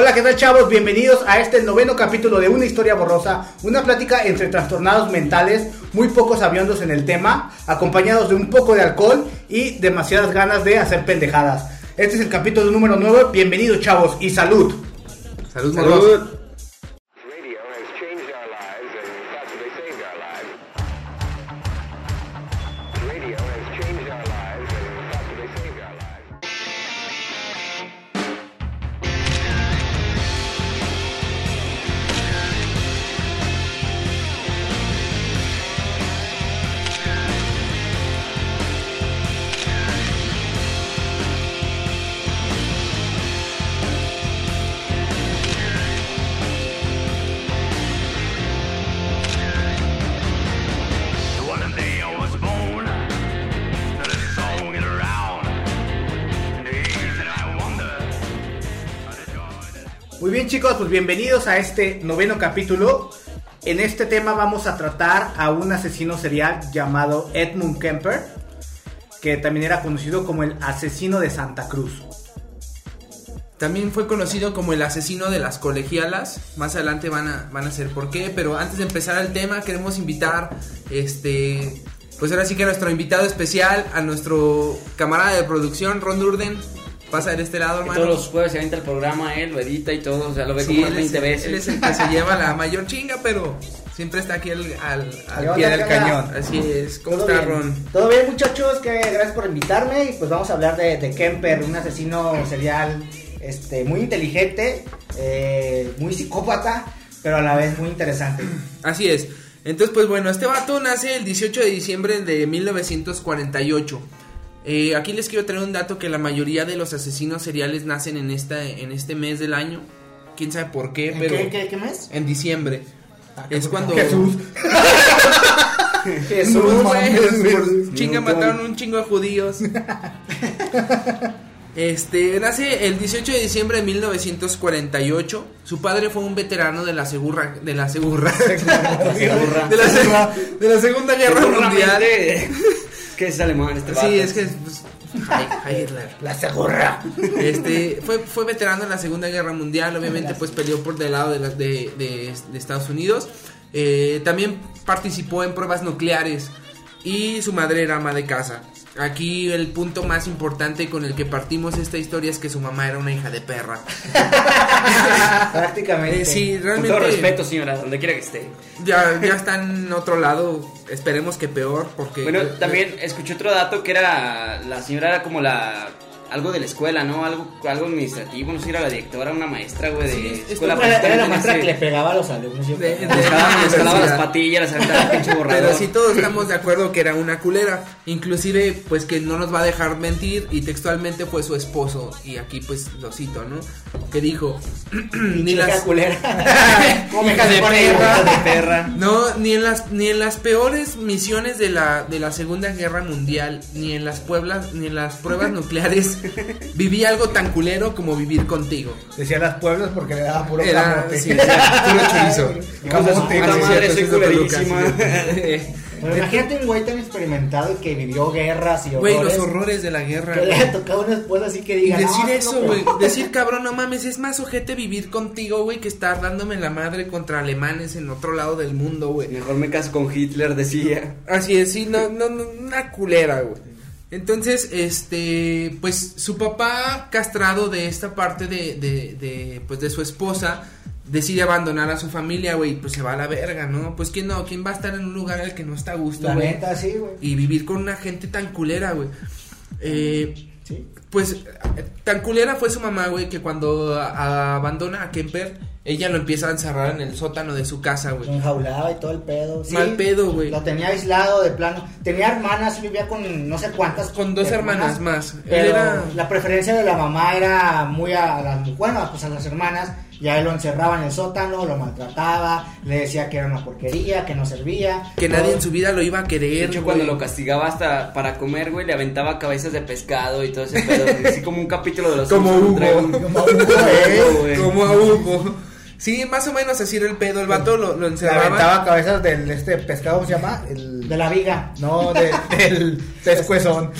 Hola, ¿qué tal chavos? Bienvenidos a este noveno capítulo de Una historia borrosa, una plática entre trastornados mentales, muy pocos aviondos en el tema, acompañados de un poco de alcohol y demasiadas ganas de hacer pendejadas. Este es el capítulo número 9, bienvenidos chavos y salud. Salud, Salud. Chicos, pues bienvenidos a este noveno capítulo. En este tema vamos a tratar a un asesino serial llamado Edmund Kemper, que también era conocido como el asesino de Santa Cruz. También fue conocido como el asesino de las colegialas. Más adelante van a, van a ser por qué. Pero antes de empezar el tema, queremos invitar, este, pues ahora sí que a nuestro invitado especial, a nuestro camarada de producción, Ron Durden. Pasa de este lado, hermano. todos los jueves se avienta el programa, él lo edita y todo, o sea, lo ve Sí, como él unas es, 20 veces. él es el que se lleva la mayor chinga, pero siempre está aquí al, al, al pie del cañón. cañón. Así es. ¿Cómo ¿Todo está, bien? Ron? Todo bien muchachos, que gracias por invitarme y pues vamos a hablar de, de Kemper, un asesino serial este, muy inteligente, eh, muy psicópata, pero a la vez muy interesante. Así es. Entonces, pues bueno, este vato nace el 18 de diciembre de 1948. Eh, aquí les quiero traer un dato que la mayoría de los asesinos seriales nacen en, esta, en este mes del año. Quién sabe por qué, ¿En pero qué, qué- qué mes? en diciembre. Ah, es cuando... Jesús. Jesús, No mames, chinga mataron un chingo de judíos. Este, nace el 18 de diciembre de 1948. Su padre fue un veterano de la segurra, de la segurra, Segurra. de la, se- de la Segunda Guerra Mundial. Es que es alemán este vato. Sí, es que pues, Heil- Heil Hitler. La segurra. Este, fue, fue veterano en la Segunda Guerra Mundial, obviamente pues peleó por del lado de, la- de, de- de Estados Unidos. Eh, también participó en pruebas nucleares y su madre era ama de casa. Aquí el punto más importante con el que partimos esta historia es que su mamá era una hija de perra. Prácticamente. Eh, sí, Con realmente todo respeto, señora, donde quiera que esté. ya, ya está en otro lado, esperemos que peor porque... Bueno, también escuché otro dato que era la señora era como la algo de la escuela, ¿no? Algo algo administrativo, no sé si era la directora, una maestra, güey, de Sí, es escuela. Era, era la maestra que le pegaba a los alumnos. yo De- jalaba las patillas, el pinche borrador. Pero sí todos estamos de acuerdo que era una culera. Inclusive, pues que no nos va a dejar mentir. Y textualmente fue su esposo. Y aquí pues lo cito, ¿no? Que dijo. ni Chica las. culera. ¿Cómo me Hija perra. de perra. No, ni en las ni en las peores misiones de la de la Segunda Guerra Mundial, ni en las pueblas, ni en las pruebas nucleares viví algo tan culero como vivir contigo. Decía las pueblas porque le daba puro Era camote. sí, puro chorizo. Camote. puta madre, soy culerísima. Pero imagínate un güey tan experimentado y que vivió guerras y Güey, horrores. los horrores de la guerra. Que le güey. haya tocado una esposa así que Y diga. decir "No, eso, güey. Decir, cabrón, no mames, es más ojete vivir contigo, güey, que estar dándome la madre contra alemanes en otro lado del mundo, güey. Mejor me caso con Hitler, decía. Así es, sí, no, no, no, una culera, güey. Entonces, este, pues su papá castrado de esta parte de, de, de, pues de su esposa, decide abandonar a su familia, güey, pues se va a la verga, ¿no? Pues quién no, quién va a estar en un lugar al que no está a gusto, La güey. neta, sí, güey. Y vivir con una gente tan culera, güey. Eh, Sí. pues tan culera fue su mamá, güey, que cuando a- a- abandona a Kemper, ella lo empieza a encerrar en el sótano de su casa, güey. Enjaulado y todo el pedo. Sí, Mal pedo, güey. Lo tenía aislado de plano. Tenía hermanas, vivía con no sé cuántas. Con dos hermanas más. Él Pero era- la preferencia de la mamá era muy a las bueno, pues a las hermanas. Ya él lo encerraba en el sótano, lo maltrataba, le decía que era una porquería, que no servía. Que todo. nadie en su vida lo iba a De querer. hecho, güey. cuando lo castigaba hasta para comer, güey, le aventaba cabezas de pescado y todo ese pedo. Así como un capítulo de los Como Hugo. un- Como Hugo, güey. Como a Hugo. Sí, más o menos así era el pedo. El vato lo, lo Le encerraba. aventaba cabezas del este pescado, ¿cómo se llama? El De la viga. No, de- del pescuezón.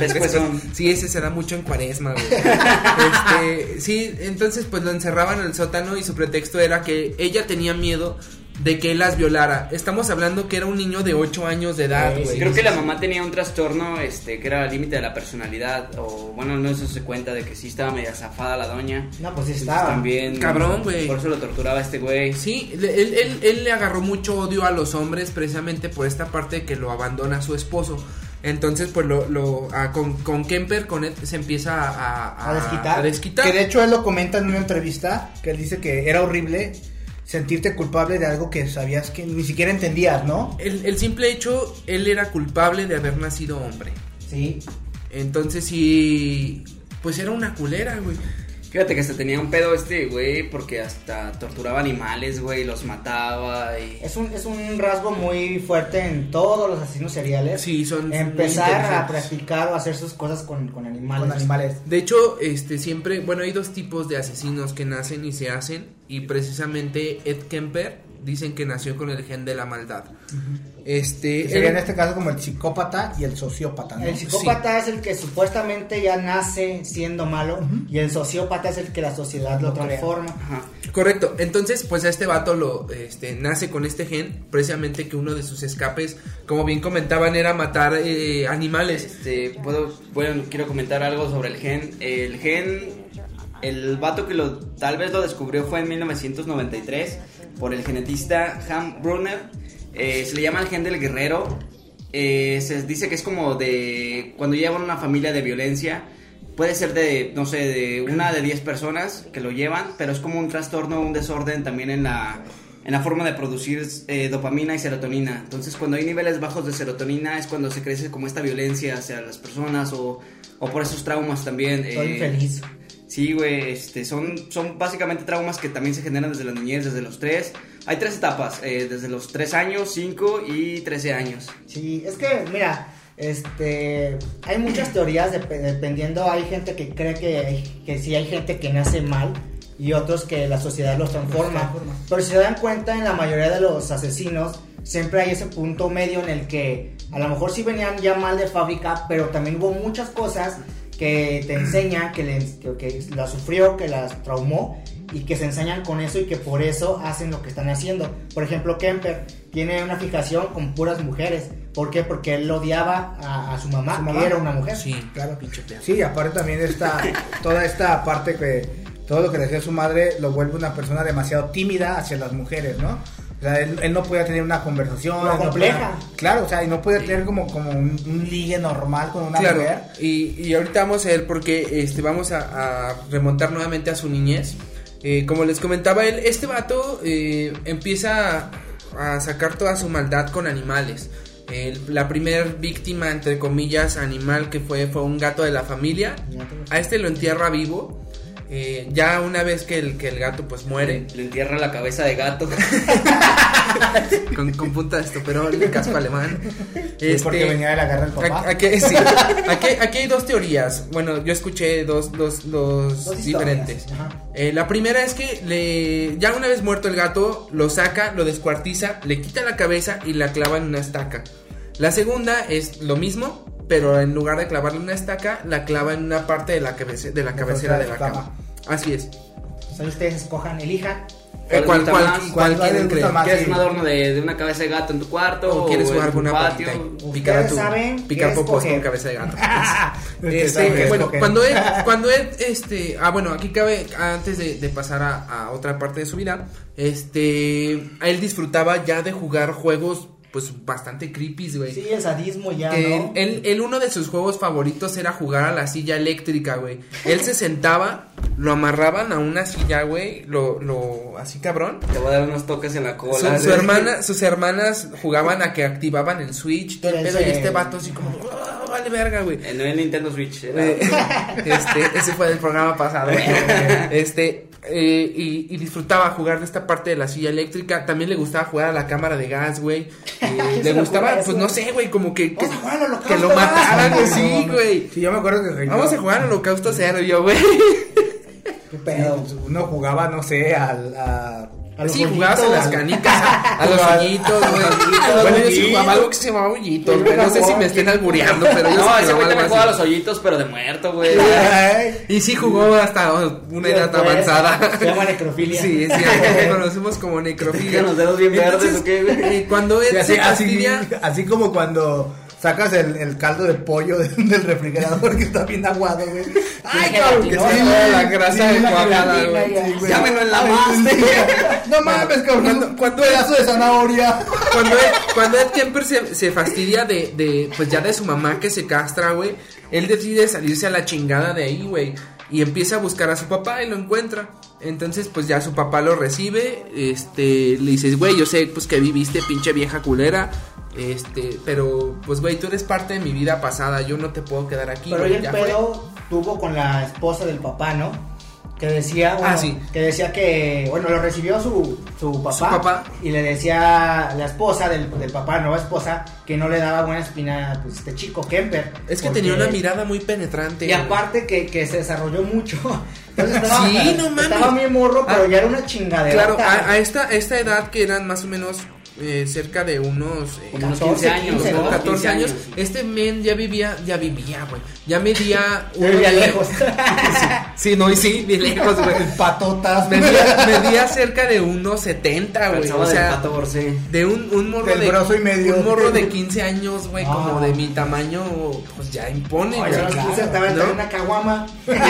Después son. Sí, ese se da mucho en cuaresma, güey. Este, sí, entonces pues lo encerraban en el sótano y su pretexto era que ella tenía miedo de que él las violara. Estamos hablando que era un niño de 8 años de edad, Sí, güey. Creo que la mamá tenía un trastorno este que era el límite de la personalidad. O bueno, no eso se cuenta de que sí estaba media zafada la doña. No, pues sí estaba. También. Cabrón, güey. Por eso lo torturaba este güey. Sí, él, él- él le agarró mucho odio a los hombres precisamente por esta parte de que lo abandona su esposo. Entonces, pues lo, lo a- con, con Kemper, con él, se empieza a, A desquitar. a desquitar. Que de hecho él lo comenta en una entrevista, que él dice que era horrible sentirte culpable de algo que sabías que ni siquiera entendías, ¿no? el, el simple hecho, él era culpable de haber nacido hombre. Sí. Entonces, sí, pues era una culera, güey. Fíjate que hasta tenía un pedo este güey porque hasta torturaba animales, güey, los mataba y... Es un, es un rasgo muy fuerte en todos los asesinos seriales. Sí, son muy Empezar a practicar o hacer sus cosas con, con animales. Con animales. De hecho, este siempre, bueno, hay dos tipos de asesinos que nacen y se hacen y precisamente Ed Kemper dicen que nació con el gen de la maldad. Este, sería en este caso como el psicópata y el sociópata, ¿no? El psicópata es el que supuestamente ya nace siendo malo y el sociópata es el que la sociedad lo transforma. Ajá. Correcto. Entonces, pues a este vato lo este, nace con este gen, precisamente que uno de sus escapes, como bien comentaban, era matar eh, animales. Este, puedo, bueno, quiero comentar algo sobre el gen. El gen, el vato que lo, tal vez lo descubrió fue en 1993 por el genetista Ham Brunner. Eh, se le llama el gen del guerrero. Eh, se dice que es como de cuando llevan una familia de violencia. Puede ser de, no sé, de una de 10 personas que lo llevan, pero es como un trastorno, un desorden también en la, en la forma de producir eh, dopamina y serotonina. Entonces, cuando hay niveles bajos de serotonina es cuando se crece como esta violencia hacia las personas o, o por esos traumas también. Estoy eh, feliz. Sí, güey, este, son, son básicamente traumas que también se generan desde la niñez, desde los 3. Hay tres etapas, eh, desde los 3 años, 5 y 13 años. Sí, es que, mira, este, hay muchas teorías dep- dependiendo, hay gente que cree que, que sí hay gente que nace mal y otros que la sociedad los transforma. Pero si se dan cuenta, en la mayoría de los asesinos siempre hay ese punto medio en el que a lo mejor sí venían ya mal de fábrica, pero también hubo muchas cosas que te enseñan, que, le, que, que las sufrió, que las traumó y que se enseñan con eso y que por eso hacen lo que están haciendo. Por ejemplo, Kemper tiene una fijación con puras mujeres. ¿Por qué? Porque él odiaba a, a su mamá, Su que era una mujer. Sí, Claro. pinche. Sí, aparte también está toda esta parte que todo lo que le hacía su madre lo vuelve una persona demasiado tímida hacia las mujeres, ¿no? O sea, él, él no podía tener una conversación. No compleja. podía- claro, o sea, y no podía tener como, como un, un ligue normal con una Claro, mujer. y, y ahorita vamos a ver porque este, vamos a, a remontar nuevamente a su niñez. Eh, como les comentaba él, este vato eh, empieza a, a sacar toda su maldad con animales. El- la primer víctima, entre comillas, animal que fue fue un gato de la familia. A este lo entierra vivo. Eh, ya una vez que el, que el gato pues muere, Le entierra la cabeza de gato. con, con punta de estoperol y casco alemán. Sí, porque Este, venía de la guerra del papá. Aquí, aquí- sí. Aquí- aquí hay dos teorías. Bueno, yo escuché dos, dos, dos, diferentes. Ajá. Eh, la primera es que le, ya una vez muerto el gato, lo saca, lo descuartiza, le quita la cabeza y la clava en una estaca. La segunda es lo mismo, pero en lugar de clavarle una estaca, la clava en una parte de la, cabece- de la cabecera de la cama. Así es. Pues ahí ustedes escojan, elijan. Eh, ¿Cuál ¿Cuál, cuál- más? cuál ¿Cuál quieren creer? más? ¿Quieres sí. un adorno de, de una cabeza de gato en tu cuarto? ¿O quieres jugar con una patio? Picar tu, saben picar popos con cabeza de gato. Este, bueno, cuando él, cuando él, este, ah, bueno, aquí cabe, antes de, de pasar a, a otra parte de su vida, este, él disfrutaba ya de jugar juegos, pues, bastante creepy, güey. Sí, el sadismo ya, Que ¿no? él, él uno de sus juegos favoritos era jugar a la silla eléctrica, güey. Él se sentaba, lo amarraban a una silla, güey, lo, lo, así cabrón. Te voy a dar unos toques en la Su, cola. su hermana, sus hermanas jugaban a que activaban el switch, todo el Pero pedo, y este vato así como, "Ah, vale verga, güey. No en Nintendo Switch. era- Eh, este, ese fue del programa pasado. Este, eh, y, y disfrutaba jugar de esta parte de la silla eléctrica. También le gustaba jugar a la cámara de gas, güey. Eh, le gustaba, pues no sé, güey, como que, que, Vamos a jugar al holocausto, que lo mataran, güey. No, Sí, mames. güey. Sí, yo me acuerdo que Vamos a jugar al holocausto serbio, güey. ¿Qué pedo? Uno jugaba, no sé, al, a, A los Sí, jugabas a las canicas, a, a los hoyitos, güey. Bueno, yo sí jugaba algo que se llamaba hoyitos, güey. No sé si me estén albureando, pero yo No, sí ese jugaba güey también algo juega a así. los hoyitos, pero de muerto, güey. Y sí jugó hasta una edad Después, avanzada. Se llama necrofilia. Sí, sí, lo conocemos como necrofilia. Los dedos bien verdes, ¿o qué, güey? Cuando él sí, así, se así, fastidia, así como cuando sacas el, el caldo de pollo de- del refrigerador que está bien aguado, güey. Ay, cabrón, que sí, la grasa sí, de gelatina, güey. Ya me lo enlamaste. No mames, cabrón. Cuando- cuando- pedazo de zanahoria. cuando Ed, cuando Ed Kemper se, se fastidia de, de, pues ya de su mamá que se castra, güey, él decide salirse a la chingada de ahí, güey. Y empieza a buscar a su papá y lo encuentra. Entonces, pues ya su papá lo recibe, este, le dices, güey, yo sé, pues que viviste, pinche vieja culera, este, pero, pues, güey, tú eres parte de mi vida pasada, yo no te puedo quedar aquí, Pero güey, el ya fue". pedo tuvo con la esposa del papá, ¿no? Que decía, bueno, Ah, sí. que decía que, bueno, lo recibió su, su papá. Su papá. Y le decía la esposa del, del papá, nueva esposa, que no le daba buena espina pues, este chico, Kemper. Es que porque- tenía una mirada muy penetrante. Y güey. aparte que, que se desarrolló mucho. Entonces estaba, Sí, no mames. estaba muy morro, pero Ah, ya era una chingadera. Claro, a, a esta, a esta edad que eran más o menos eh, cerca de unos... eh, Como unos 14, 15 años, 15, como ¿no? 14 15 años, años. este men ya vivía, ya vivía, güey. Ya medía... Vivía lejos. Sí, no, y sí, bien lejos, güey. Patotas. Medía, medía cerca de unos 70, güey. O sea, pato de un, un morro Del de... brazo y medio. Un morro de 15 años, güey, Ah. como de mi tamaño, pues ya impone, güey. a los 15 estaba ¿no? en una caguama. Luego,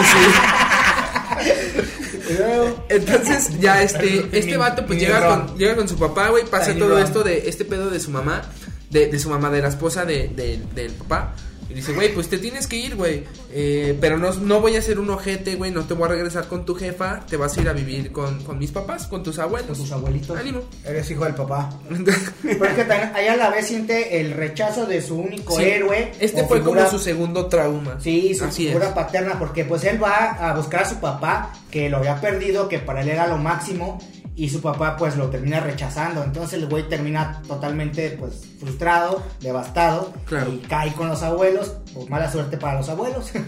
Entonces, ya este, este vato pues llega con, llega con su papá, güey, pasa todo esto de este pedo de su mamá, de, de su mamá, de la esposa de, de- del papá. Y dice, güey, pues te tienes que ir, güey. Eh, pero no, no voy a ser un ojete, güey. No te voy a regresar con tu jefa. Te vas a ir a vivir con, con mis papás, con tus abuelos. Con tus abuelitos. Ánimo. Eres hijo del papá. Pero es que también ahí a la vez siente el rechazo de su único Sí, héroe. Este fue figura- como su segundo trauma. Sí, su Así figura es. paterna, porque pues él va a buscar a su papá, que lo había perdido, que para él era lo máximo, y su papá pues lo termina rechazando. Entonces el güey termina totalmente pues frustrado, devastado, Claro. y cae con los abuelos, pues mala suerte para los abuelos.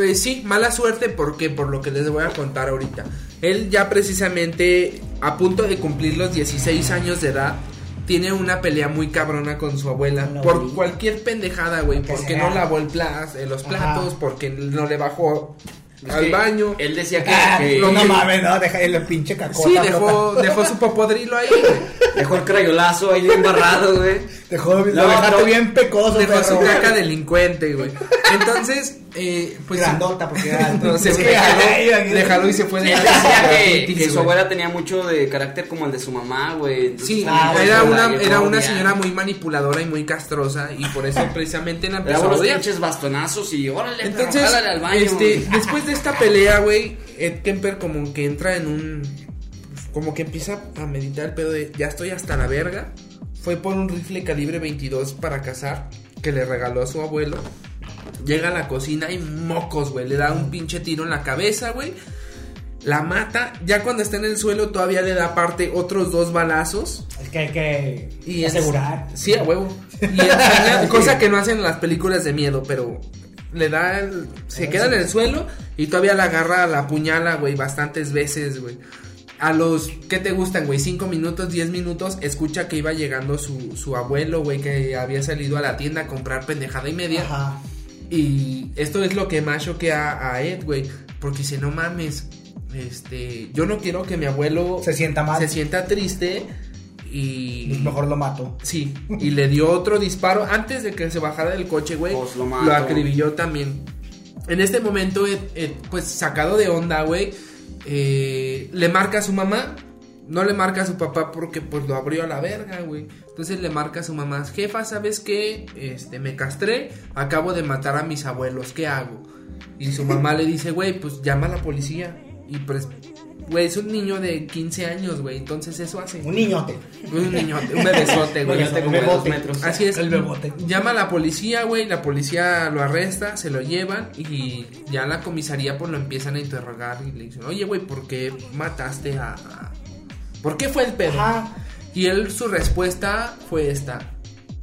Eh, sí, mala suerte porque por lo que les voy a contar ahorita. Él ya precisamente a punto de cumplir los 16 años de edad tiene una pelea muy cabrona con su abuela la por abuelita. cualquier pendejada, güey, porque no lavó el plas, eh, los Ajá. platos, porque no le bajó al baño. Él decía que, Ah, que no, no mames, no, deja el pinche cacota. Sí, dejó, dejó su popodrilo ahí, güey. dejó el crayolazo ahí embarrado, güey. Dejó, lo No, dejaste no. bien pecoso, Dejó su perro. caca delincuente, güey. Entonces, eh, pues. Grandota, porque era alto. Se Es fue, déjalo y se fue él decía que, que su abuela tenía mucho de carácter como el de su mamá, güey. Entonces, Sí, Ah, era la una, era una señora muy manipuladora y muy castrosa y por eso precisamente la Le daba empezó a odiar. pinches bastonazos y órale, Entonces, al baño. este, después de esta pelea, güey, Ed Kemper como que entra en un... Como que empieza a meditar el pedo de ya estoy hasta la verga. Fue por un rifle calibre 22 para cazar que le regaló a su abuelo. Llega a la cocina y mocos, güey. Le da un pinche tiro en la cabeza, güey. La mata. Ya cuando está en el suelo todavía le da aparte otros dos balazos. Es que hay que Y asegurar. es- sí, a huevo. Y cosa que no hacen en las películas de miedo, pero le da el- se queda en el suelo y todavía la agarra la puñala, güey, bastantes veces, güey. A los, ¿qué te gustan, güey? Cinco minutos, diez minutos, escucha que iba llegando su, su abuelo, güey, que había salido a la tienda a comprar pendejada y media. Ajá. Y esto es lo que más choquea a Ed, güey. Porque dice, no mames, este, yo no quiero que mi abuelo Se sienta mal. se sienta triste y... Mejor lo mato. Sí, y le dio otro disparo antes de que se bajara del coche, güey. Pues lo lo, mató. acribilló también. En este momento, Ed- Ed, pues sacado de onda, güey, eh, le marca a su mamá. No le marca a su papá porque pues lo abrió a la verga, güey. Entonces le marca a su mamá, jefa, ¿sabes qué? Este, me castré, acabo de matar a mis abuelos, ¿qué hago? Y su mamá le dice, güey, pues llama a la policía. Y pues, güey, es un niño de 15 años, güey, entonces eso hace. Un niñote. Un niño, un bebesote, güey. Como de dos metros. Así es. El bebote. Llama a la policía, güey. La policía lo arresta, se lo llevan y ya la comisaría pues lo empiezan a interrogar y le dicen, oye, güey, ¿por qué mataste a... ¿Por qué fue el pedo? Ajá. Y él su respuesta fue esta.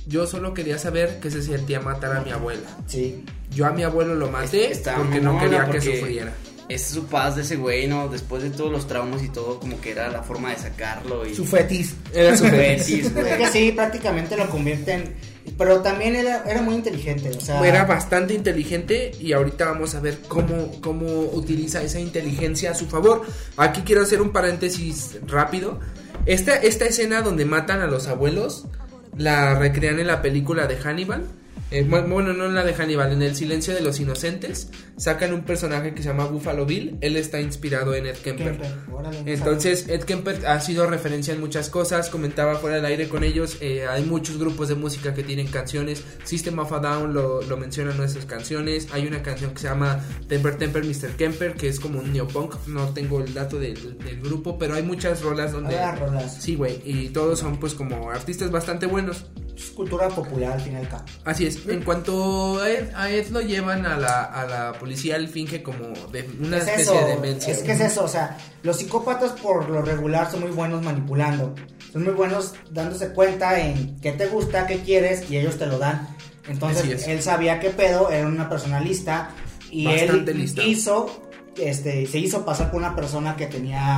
Yo solo quería saber qué se sentía matar a mi abuela. Sí. Yo a mi abuelo lo maté Está porque no quería que porque- sufriera. Es su paz de ese güey, ¿no? Después de todos los traumas y todo, como que era la forma de sacarlo y Su fetis. Era su fetis, güey. que sí, prácticamente lo convierten. Pero también era, era muy inteligente. O sea, Era bastante inteligente y ahorita vamos a ver cómo, cómo utiliza esa inteligencia a su favor. Aquí quiero hacer un paréntesis rápido. Esta, esta escena donde matan a los abuelos la recrean en la película de Hannibal. Eh, bu- bueno, no en la de Hannibal, en El silencio de los inocentes. Sacan un personaje que se llama Buffalo Bill. Él está inspirado en Ed Kemper. Kemper, órale, no Entonces, Ed Kemper ha sido referencia en muchas cosas. Comentaba fuera del aire con ellos. eh, hay muchos grupos de música que tienen canciones. System of a Down lo, lo menciona en nuestras canciones. Hay una canción que se llama Temper Temper Mr. Kemper, que es como un neopunk. No tengo el dato del, del grupo, pero hay muchas rolas donde. Rolas. Sí, güey. Y todos son, pues, como artistas bastante buenos. Es cultura popular al fin y al cabo. Así es. En cuanto a Ed, a Ed lo llevan a la, a la policía, él finge como de una es especie eso, de demencia. es que es eso, o sea, los psicópatas por lo regular son muy buenos manipulando, son muy buenos dándose cuenta en qué te gusta, qué quieres y ellos te lo dan. Entonces es. él sabía qué pedo, era una persona lista y Bastante él lista. hizo, este, se hizo pasar por una persona que tenía,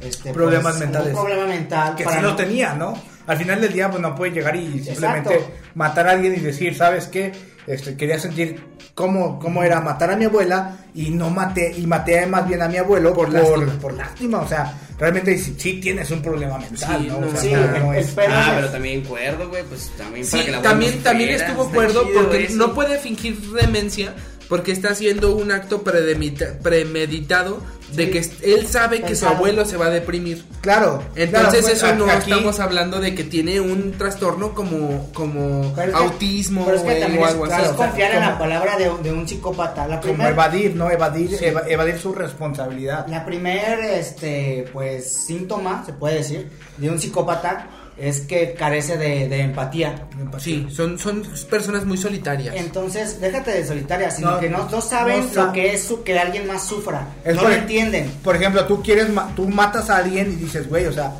este, Problemas pues, mentales. un problema mental Que para sí no- lo tenía, ¿no? Al final del día, pues no puede llegar y simplemente Exacto. matar a alguien y decir, ¿sabes qué? Este, quería sentir cómo, cómo era matar a mi abuela y no maté, y maté más bien a mi abuelo Por por, lástima. por, lástima. O sea, realmente sí, sí tienes un problema mental, Sí, ¿no? no, O sea, sí, no- no el- es- Ah, es- pero también cuerdo, güey, pues también Sí, para que la también, también estuvo cuerdo porque eso. no puede fingir demencia porque está haciendo un acto predemita- premeditado de Sí. que él sabe que su abuelo se va a deprimir. Claro. Entonces claro, pues, eso no aquí- estamos hablando de que tiene un trastorno como, como Pero es que- autismo pero es que también o es, algo claro, así. es confiar en como- la palabra de, de un psicópata. La Como evadir, ¿no? Evadir, eva- evadir su responsabilidad. La primer, este, pues, síntoma, se puede decir, de un psicópata es que carece de, de empatía. Sí, son, son personas muy solitarias. Entonces, déjate de solitaria, sino No, que no, no saben no sa- lo que es su, que alguien más sufra. Es no por- lo entienden. Por ejemplo, tú quieres, ma- tú matas a alguien y dices, güey, o sea,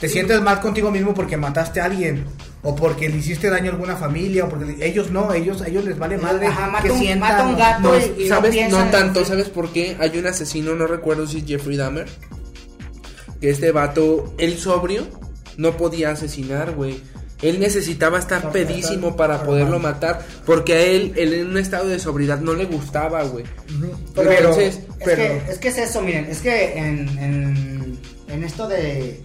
te sientes mal contigo mismo porque mataste a alguien o porque le hiciste daño a alguna familia o porque le- ellos no, ellos, a ellos les vale madre Ajá, mata que un- sientan, mata un ¿no? gato. No, y- y no ¿sabes? piensan No tanto, ¿sabes por qué? Hay un asesino, no recuerdo si es Jeffrey Dahmer. Que este vato, él sobrio, no podía asesinar, güey. Él necesitaba estar pedísimo para poderlo matar. Porque a él, él en un estado de sobriedad no le gustaba, güey. Pero, Entonces, Es, pero- que, es que es eso, miren, es que en, en, en esto de,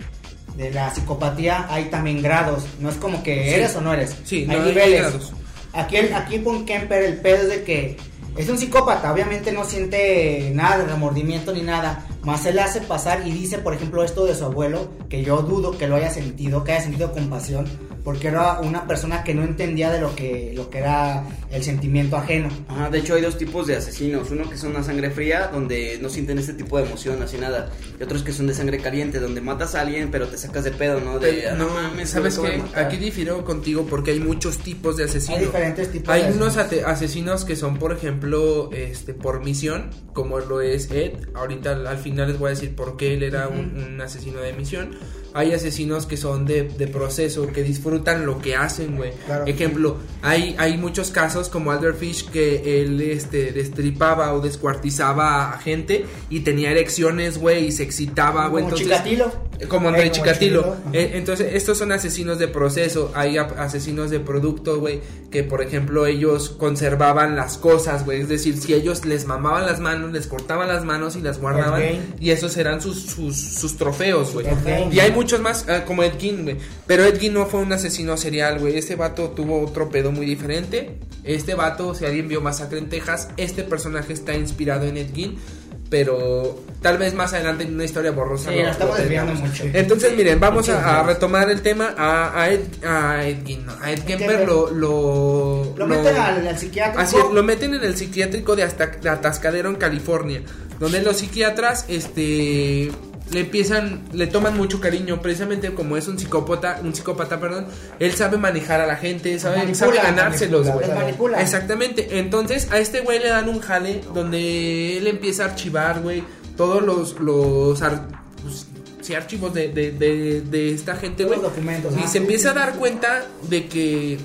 de la psicopatía hay también grados, no es como que Sí. eres o no eres, Sí, hay no, hay niveles. grados. Aquí, el- aquí con Kemper el pedo es de que es un psicópata, obviamente no siente nada de remordimiento ni nada, más él hace pasar y dice, por ejemplo, esto de su abuelo, que yo dudo que lo haya sentido, que haya sentido compasión, porque era una persona que no entendía de lo que, lo que era el sentimiento ajeno. Ajá, de hecho hay dos tipos de asesinos, uno que son a sangre fría, donde no sienten este tipo de emoción, así nada, y otros que son de sangre caliente, donde matas a alguien pero te sacas de pedo, ¿no? De, Pero, "Ah, no, mames, ¿sabes qué? de matar". Aquí difiero contigo porque hay muchos tipos de asesinos. Hay diferentes tipos Hay de unos asesinos. ate- asesinos que son, por ejemplo, este por misión, como lo es Ed. Ahorita al, al final les voy a decir por qué él era un, un asesino de misión. Hay asesinos que son de, de proceso, que disfrutan lo que hacen, güey. Claro. Ejemplo, hay, hay muchos casos como Alder Fish que él este, destripaba o descuartizaba a gente y tenía erecciones, güey, y se excitaba, güey. Como Entonces, Chikatilo. como André Eh, como Chikatilo. Eh, entonces, estos son asesinos de proceso. Hay asesinos de producto, güey. Que por ejemplo, ellos conservaban las cosas, güey. Es decir, si ellos les mamaban las manos, les cortaban las manos y las guardaban. Gein. Y esos eran sus, sus, sus trofeos, güey. Gein. Y hay muchos más, ah, como Ed Gein, güey. Pero Ed Gein no fue un asesino serial, güey. Este vato tuvo otro pedo muy diferente. Este vato, si alguien vio Masacre en Texas, este personaje está inspirado en Ed Gein. Pero tal vez más adelante en una historia borrosa. Sí, nos estamos desviando mucho. Entonces, miren, vamos a, a retomar el tema. A, a Ed, a Ed Gein, no, a Ed Kemper lo, lo, Lo meten al, al psiquiátrico. Así es, lo meten en el psiquiátrico de, hasta, de Atascadero en California, donde los psiquiatras, este, le empiezan, le toman mucho cariño, precisamente como es un psicópata, un psicópata, perdón, él sabe manejar a la gente, sabe, manipula, sabe ganárselos, güey. manipula. Exactamente, entonces a este güey le dan un jale donde él empieza a archivar, güey, todos los, los ar- pues, sí, archivos de, de, de, de esta gente, güey. Y se empieza a dar cuenta de que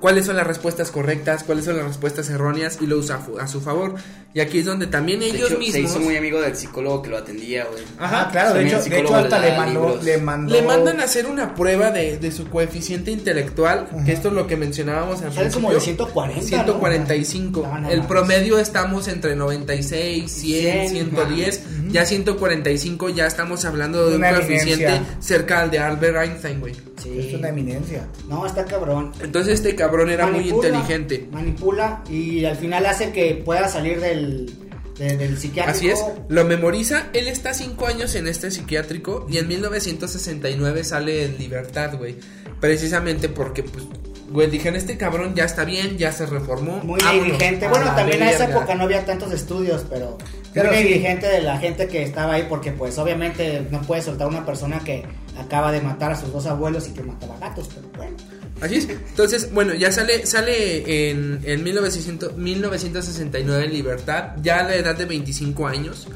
cuáles son las respuestas correctas, cuáles son las respuestas erróneas y lo usa a, su favor. Y aquí es donde también De ellos hecho, mismos se hizo muy amigo del psicólogo que lo atendía, güey. Ajá, claro, de hecho, de hecho hasta le mandó, le mandó. le mandan a hacer una prueba de, de su coeficiente intelectual, que esto es lo que mencionábamos al Sale como principio. de 140. ¿no? 145. No, no el promedio estamos entre 96, 100, 100, 110. Ya 145 ya estamos hablando de un Una coeficiente eminencia. cerca al de Albert Einstein, güey. Sí. Es una eminencia. No, está cabrón. Entonces este cabrón era muy inteligente. Manipula y al final hace que pueda salir del, de- del psiquiátrico. Así es, lo memoriza. Él está cinco años en este psiquiátrico y en 1969 sale en libertad, güey. Precisamente porque, pues, güey, dijeron, este cabrón ya está bien, ya se reformó. Muy vámonos negligente. a Bueno, también en esa época no había tantos estudios, pero, Pero muy sí. de la gente que estaba ahí porque pues obviamente no puede soltar a una persona que acaba de matar a sus dos abuelos y que mataba gatos, pero bueno. Así es. Entonces, bueno, ya sale sale en, en 1900 1969 en libertad, ya a la edad de 25 años.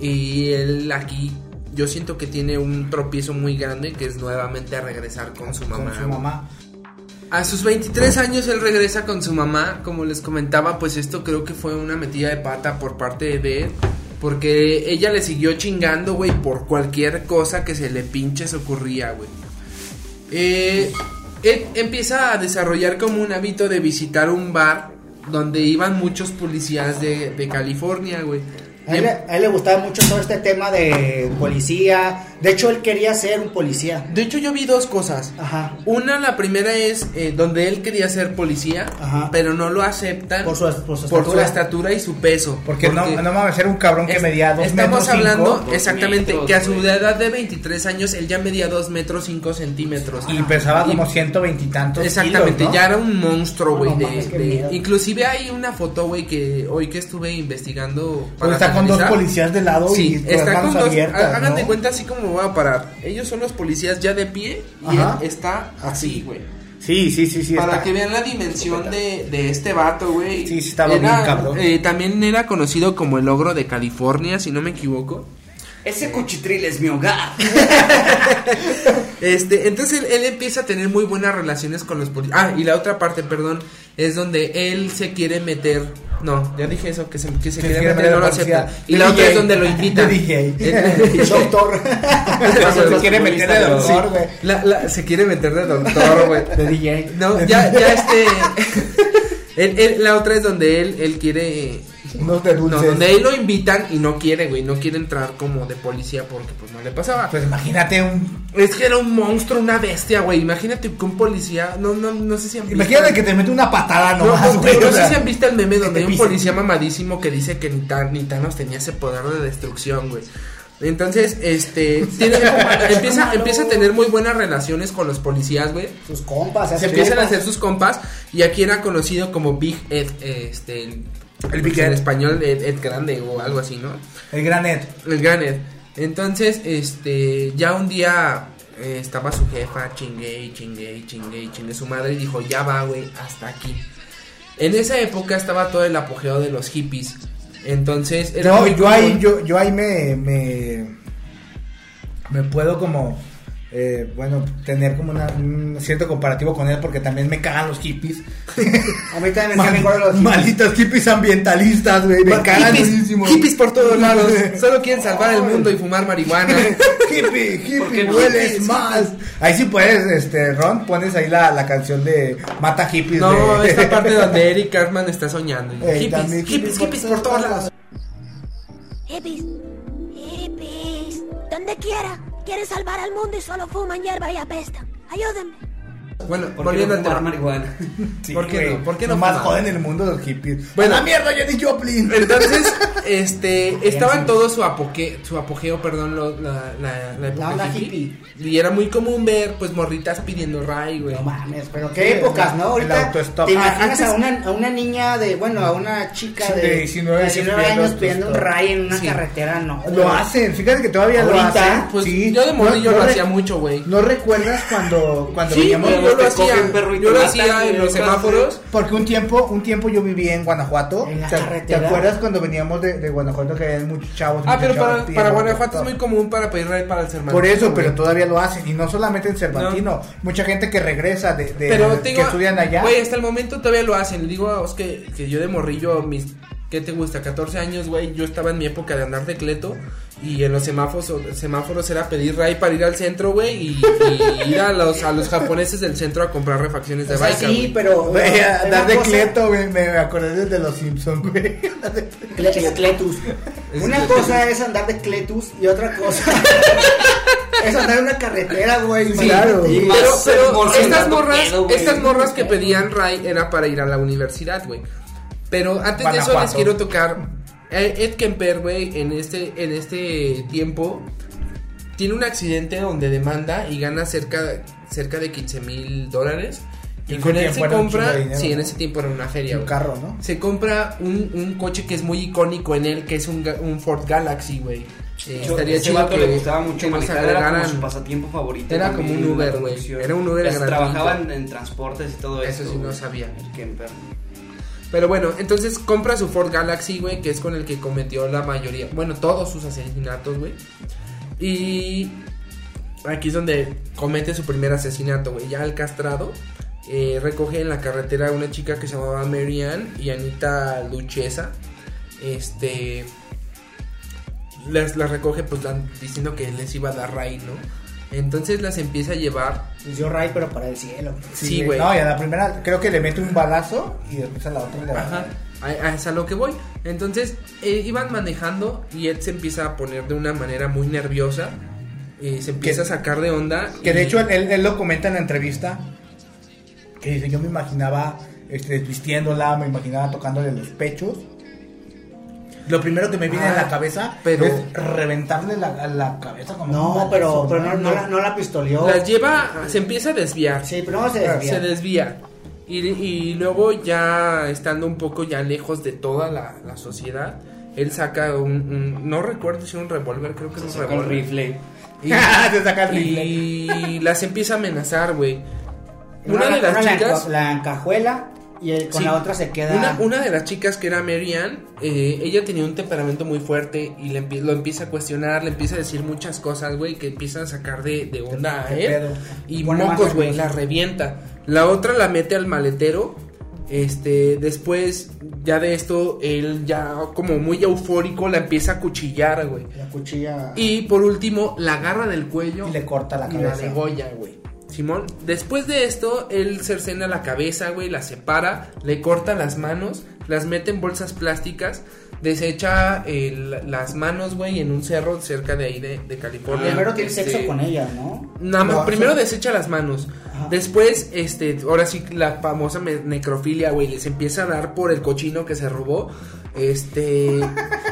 Y él aquí, yo siento que tiene un tropiezo muy grande, que es nuevamente a regresar con su mamá. Con su mamá. A sus 23 años él regresa con su mamá, como les comentaba, pues esto creo que fue una metida de pata por parte de él, porque ella le siguió chingando, güey, por cualquier cosa que se le pinches ocurría, güey. Eh, empieza a desarrollar como un hábito de visitar un bar donde iban muchos policías de, de California, güey. A él le gustaba mucho todo este tema de policía. De hecho, él quería ser un policía. De hecho, yo vi dos cosas. Ajá. Una, la primera es eh, donde él quería ser policía, Ajá. pero no lo aceptan Por su- por su por estatura. estatura y su peso. Porque, no, no mames, era un cabrón que es- medía dos Estamos metros hablando cinco, dos exactamente metros, que a su güey. edad de 23 años él ya medía 2 metros 5 centímetros. y pesaba como 120 y tantos Exactamente, kilos, ¿no? ya era un monstruo, güey. no de- inclusive hay una foto, güey, que hoy que estuve investigando. Porque está con dos policías de lado Sí, y está con dos. abiertas. ha- Hagan ¿no? de cuenta así como voy a parar. Ellos son los policías ya de pie y Ajá. él está así, güey. Sí, sí, sí, sí. Para está. que vean la dimensión de, de este vato, güey. Sí, sí estaba Era, bien cabrón. eh, también era conocido como el ogro de California, si no me equivoco. Ese cuchitril es mi hogar. Este, entonces él, él empieza a tener muy buenas relaciones con los policías. Ah, y la otra parte, perdón, es donde él se quiere meter. No, ya dije eso, que se, que se Que meter, no lo acepta. Y la otra es donde lo invitan. De DJ. Doctor. se quiere meter de doctor, güey. La- la- se quiere meter de doctor, güey. De DJ. No, ya, ya este. él- él- la otra es donde él, él quiere. Unos de No, dulces. donde él lo invitan y no quiere, güey. No quiere entrar como de policía porque pues no le pasaba. Pues imagínate un. Es que era un monstruo, una bestia, güey. Imagínate que un policía. No, no, no sé si han visto. Imagínate que te mete una patada No, nomás, no, güey. no sé si han visto el meme donde hay un policía mamadísimo que dice que ni, Tan- ni tenía ese poder de destrucción, güey. Entonces, este, tiene- empieza, empieza a tener muy buenas relaciones con los policías, güey. Sus compas. Se hace empiezan a hacer sus compas y aquí era conocido como Big Ed, eh, este, el, El Big en Ed. español Ed, Ed Grande o algo así, ¿no? El granet. El gran Ed. Entonces, este, ya un día eh, estaba su jefa, chingue chingue chingue chingue su madre y dijo, ya va, güey, hasta aquí. En esa época estaba todo el apogeo de los hippies. Entonces, era Yo, ahí, yo, yo ahí me, me, me puedo como, eh, bueno, tener como una- un cierto comparativo con él porque también me cagan los hippies. A mí también me igual los hippies. Malditos hippies ambientalistas, güey, me cagan hippies, hippies por todos lados. Solo quieren salvar el mundo y fumar marihuana. hippie, ¿Por qué hippie, no? hueles Hippies, más. Ahí sí puedes, este, Ron, pones ahí la, la canción de Mata hippies. No, de... esta parte donde Eric Cartman está soñando. Ey, hippies, también hippies, hippies por todos lados. Hippies, hippies, donde quiera. Quieren salvar al mundo y solo fuman hierba y apestan. Ayúdenme. Bueno, ¿Por qué volviendo al tema. marihuana? Sí, ¿Por qué güey. no? ¿Por qué no Nomás fuman? joden el mundo los hippies. Bueno. Bueno, la mierda, Jenny Joplin. Entonces, este, estaba en todo su apogeo, su apogeo, perdón, lo- la, la, la época onda hippie. Y era muy común ver, pues, morritas pidiendo ray, güey. No mames, pero Sí, qué épocas, ¿no? el Ahorita autostop. te imaginas Antes- a, una, a una niña de, bueno, a una chica Sí, de, de 19 años 19 pidiendo años pidiendo un autostop. ray en una Sí. carretera, no. Lo hacen, fíjate que todavía lo Ahorita, hacen. Pues sí. yo de morrillo No- no lo re- hacía mucho, güey. ¿No recuerdas cuando, cuando Sí, veníamos güey, los yo lo hacía, perro, y yo te lo matan, hacía güey, en los semáforos. Porque un tiempo, un tiempo yo viví en Guanajuato. En la ¿Te, carretera. ¿Te acuerdas cuando veníamos de, de Guanajuato que había muchos chavos? Ah, pero para, para Guanajuato es muy común para pedir ride para el Cervantino. Por eso, pero todavía lo hacen. Y no solamente en Cervantino. Mucha gente que regresa de, de- Pero que digo, estudian allá. Güey, hasta el momento todavía lo hacen. Digo a vos que, que yo de morrillo, mis. ¿Qué te gusta? 14 años, güey. Yo estaba en mi época de andar de cleto. Y en los semáforos, semáforos era pedir ray para ir al centro, güey. Y, y ir a los, a los japoneses del centro a comprar refacciones de O sea, bike. sí, pero. Güey, hay andar de cosa- cleto, güey. Me acordé de los Simpsons, güey. Cle- Cletus. Es Una Cletus. cosa es andar de Cletus y otra cosa es andar en una carretera, güey. Sí, claro. Y Pero, pero estas morras, pedo, estas morras que pedían Ray era para ir a la universidad, güey. Pero antes de eso Guanajuato. les quiero tocar eh, Ed Kemper, güey, en este en este tiempo tiene un accidente donde demanda y gana cerca cerca de 15 mil dólares. Y En con él se compra, dinero, sí, en ¿no? ese tiempo era una feria, Un güey. carro, ¿no? Se compra un, un coche que es muy icónico en él, que es un, un Ford Galaxy, güey. Eh, estaría ese chido vato que, le gustaba mucho manejar, era como su pasatiempo favorito. Era como un Uber, güey. Era un Uber Pues, gratuito. Trabajaba en, en transportes y todo eso. Eso sí no sabía. El Kemper. Pero bueno, entonces compra su Ford Galaxy, güey, que es con el que cometió la mayoría, bueno, todos sus asesinatos, güey. Y aquí es donde comete su primer asesinato, güey. Ya al castrado, eh, recoge en la carretera a una chica que se llamaba Marianne y Anita Luchesa. Este. Las, las recoge, pues diciendo que les iba a dar ray, ¿no? Entonces las empieza a llevar. Pues yo ray, pero para el cielo. Sí, güey. No, y a la primera creo que le mete un balazo y después a la otra le Ajá, a, a- es a lo que voy. Entonces, eh, iban manejando y Ed se empieza a poner de una manera muy nerviosa. eh, se empieza a sacar de onda. Que de y- hecho él, él- lo comenta en la entrevista. Que dice, yo me imaginaba este, desvistiéndola, me imaginaba tocándole los pechos. Lo primero que me viene Ah, a la cabeza pero- es reventarle la, la cabeza como No, un pero, balazo, pero no, no, la, no la pistoleó. las lleva, se empieza a desviar. Sí, pero no se desvía. Se desvía. Y, y luego ya estando un poco ya lejos de toda la, la sociedad, él saca un, un- no recuerdo si era un revólver, creo que es un revólver. rifle. Y, Se saca el rifle. y las empieza a amenazar, güey. Una, Una de las la chicas... la encajuela y el- con Sí. la otra se queda. Una, una de las chicas que era Marianne, eh, ella tenía un temperamento muy fuerte y le lo empieza a cuestionar, le empieza a decir muchas cosas, güey, que empiezan a sacar de, de onda a ¿Qué él. pedo? Y más mocos, güey, la revienta. La otra la mete al maletero. Este, después, ya de esto, él ya como muy eufórico la empieza a cuchillar, güey. La cuchilla. Y por último, la agarra del cuello Y le corta la y la cabeza. degolla, güey. Simón, después de esto, él cercena la cabeza, güey, la separa, le corta las manos, las mete en bolsas plásticas, desecha el- las manos, güey, en un cerro cerca de ahí de, de California. Primero tiene Este, sexo con ella, ¿no? Nada más, No, primero desecha las manos. Ajá. Después, este, ahora sí, la famosa necrofilia, güey, les empieza a dar por el cochino que se robó. Este,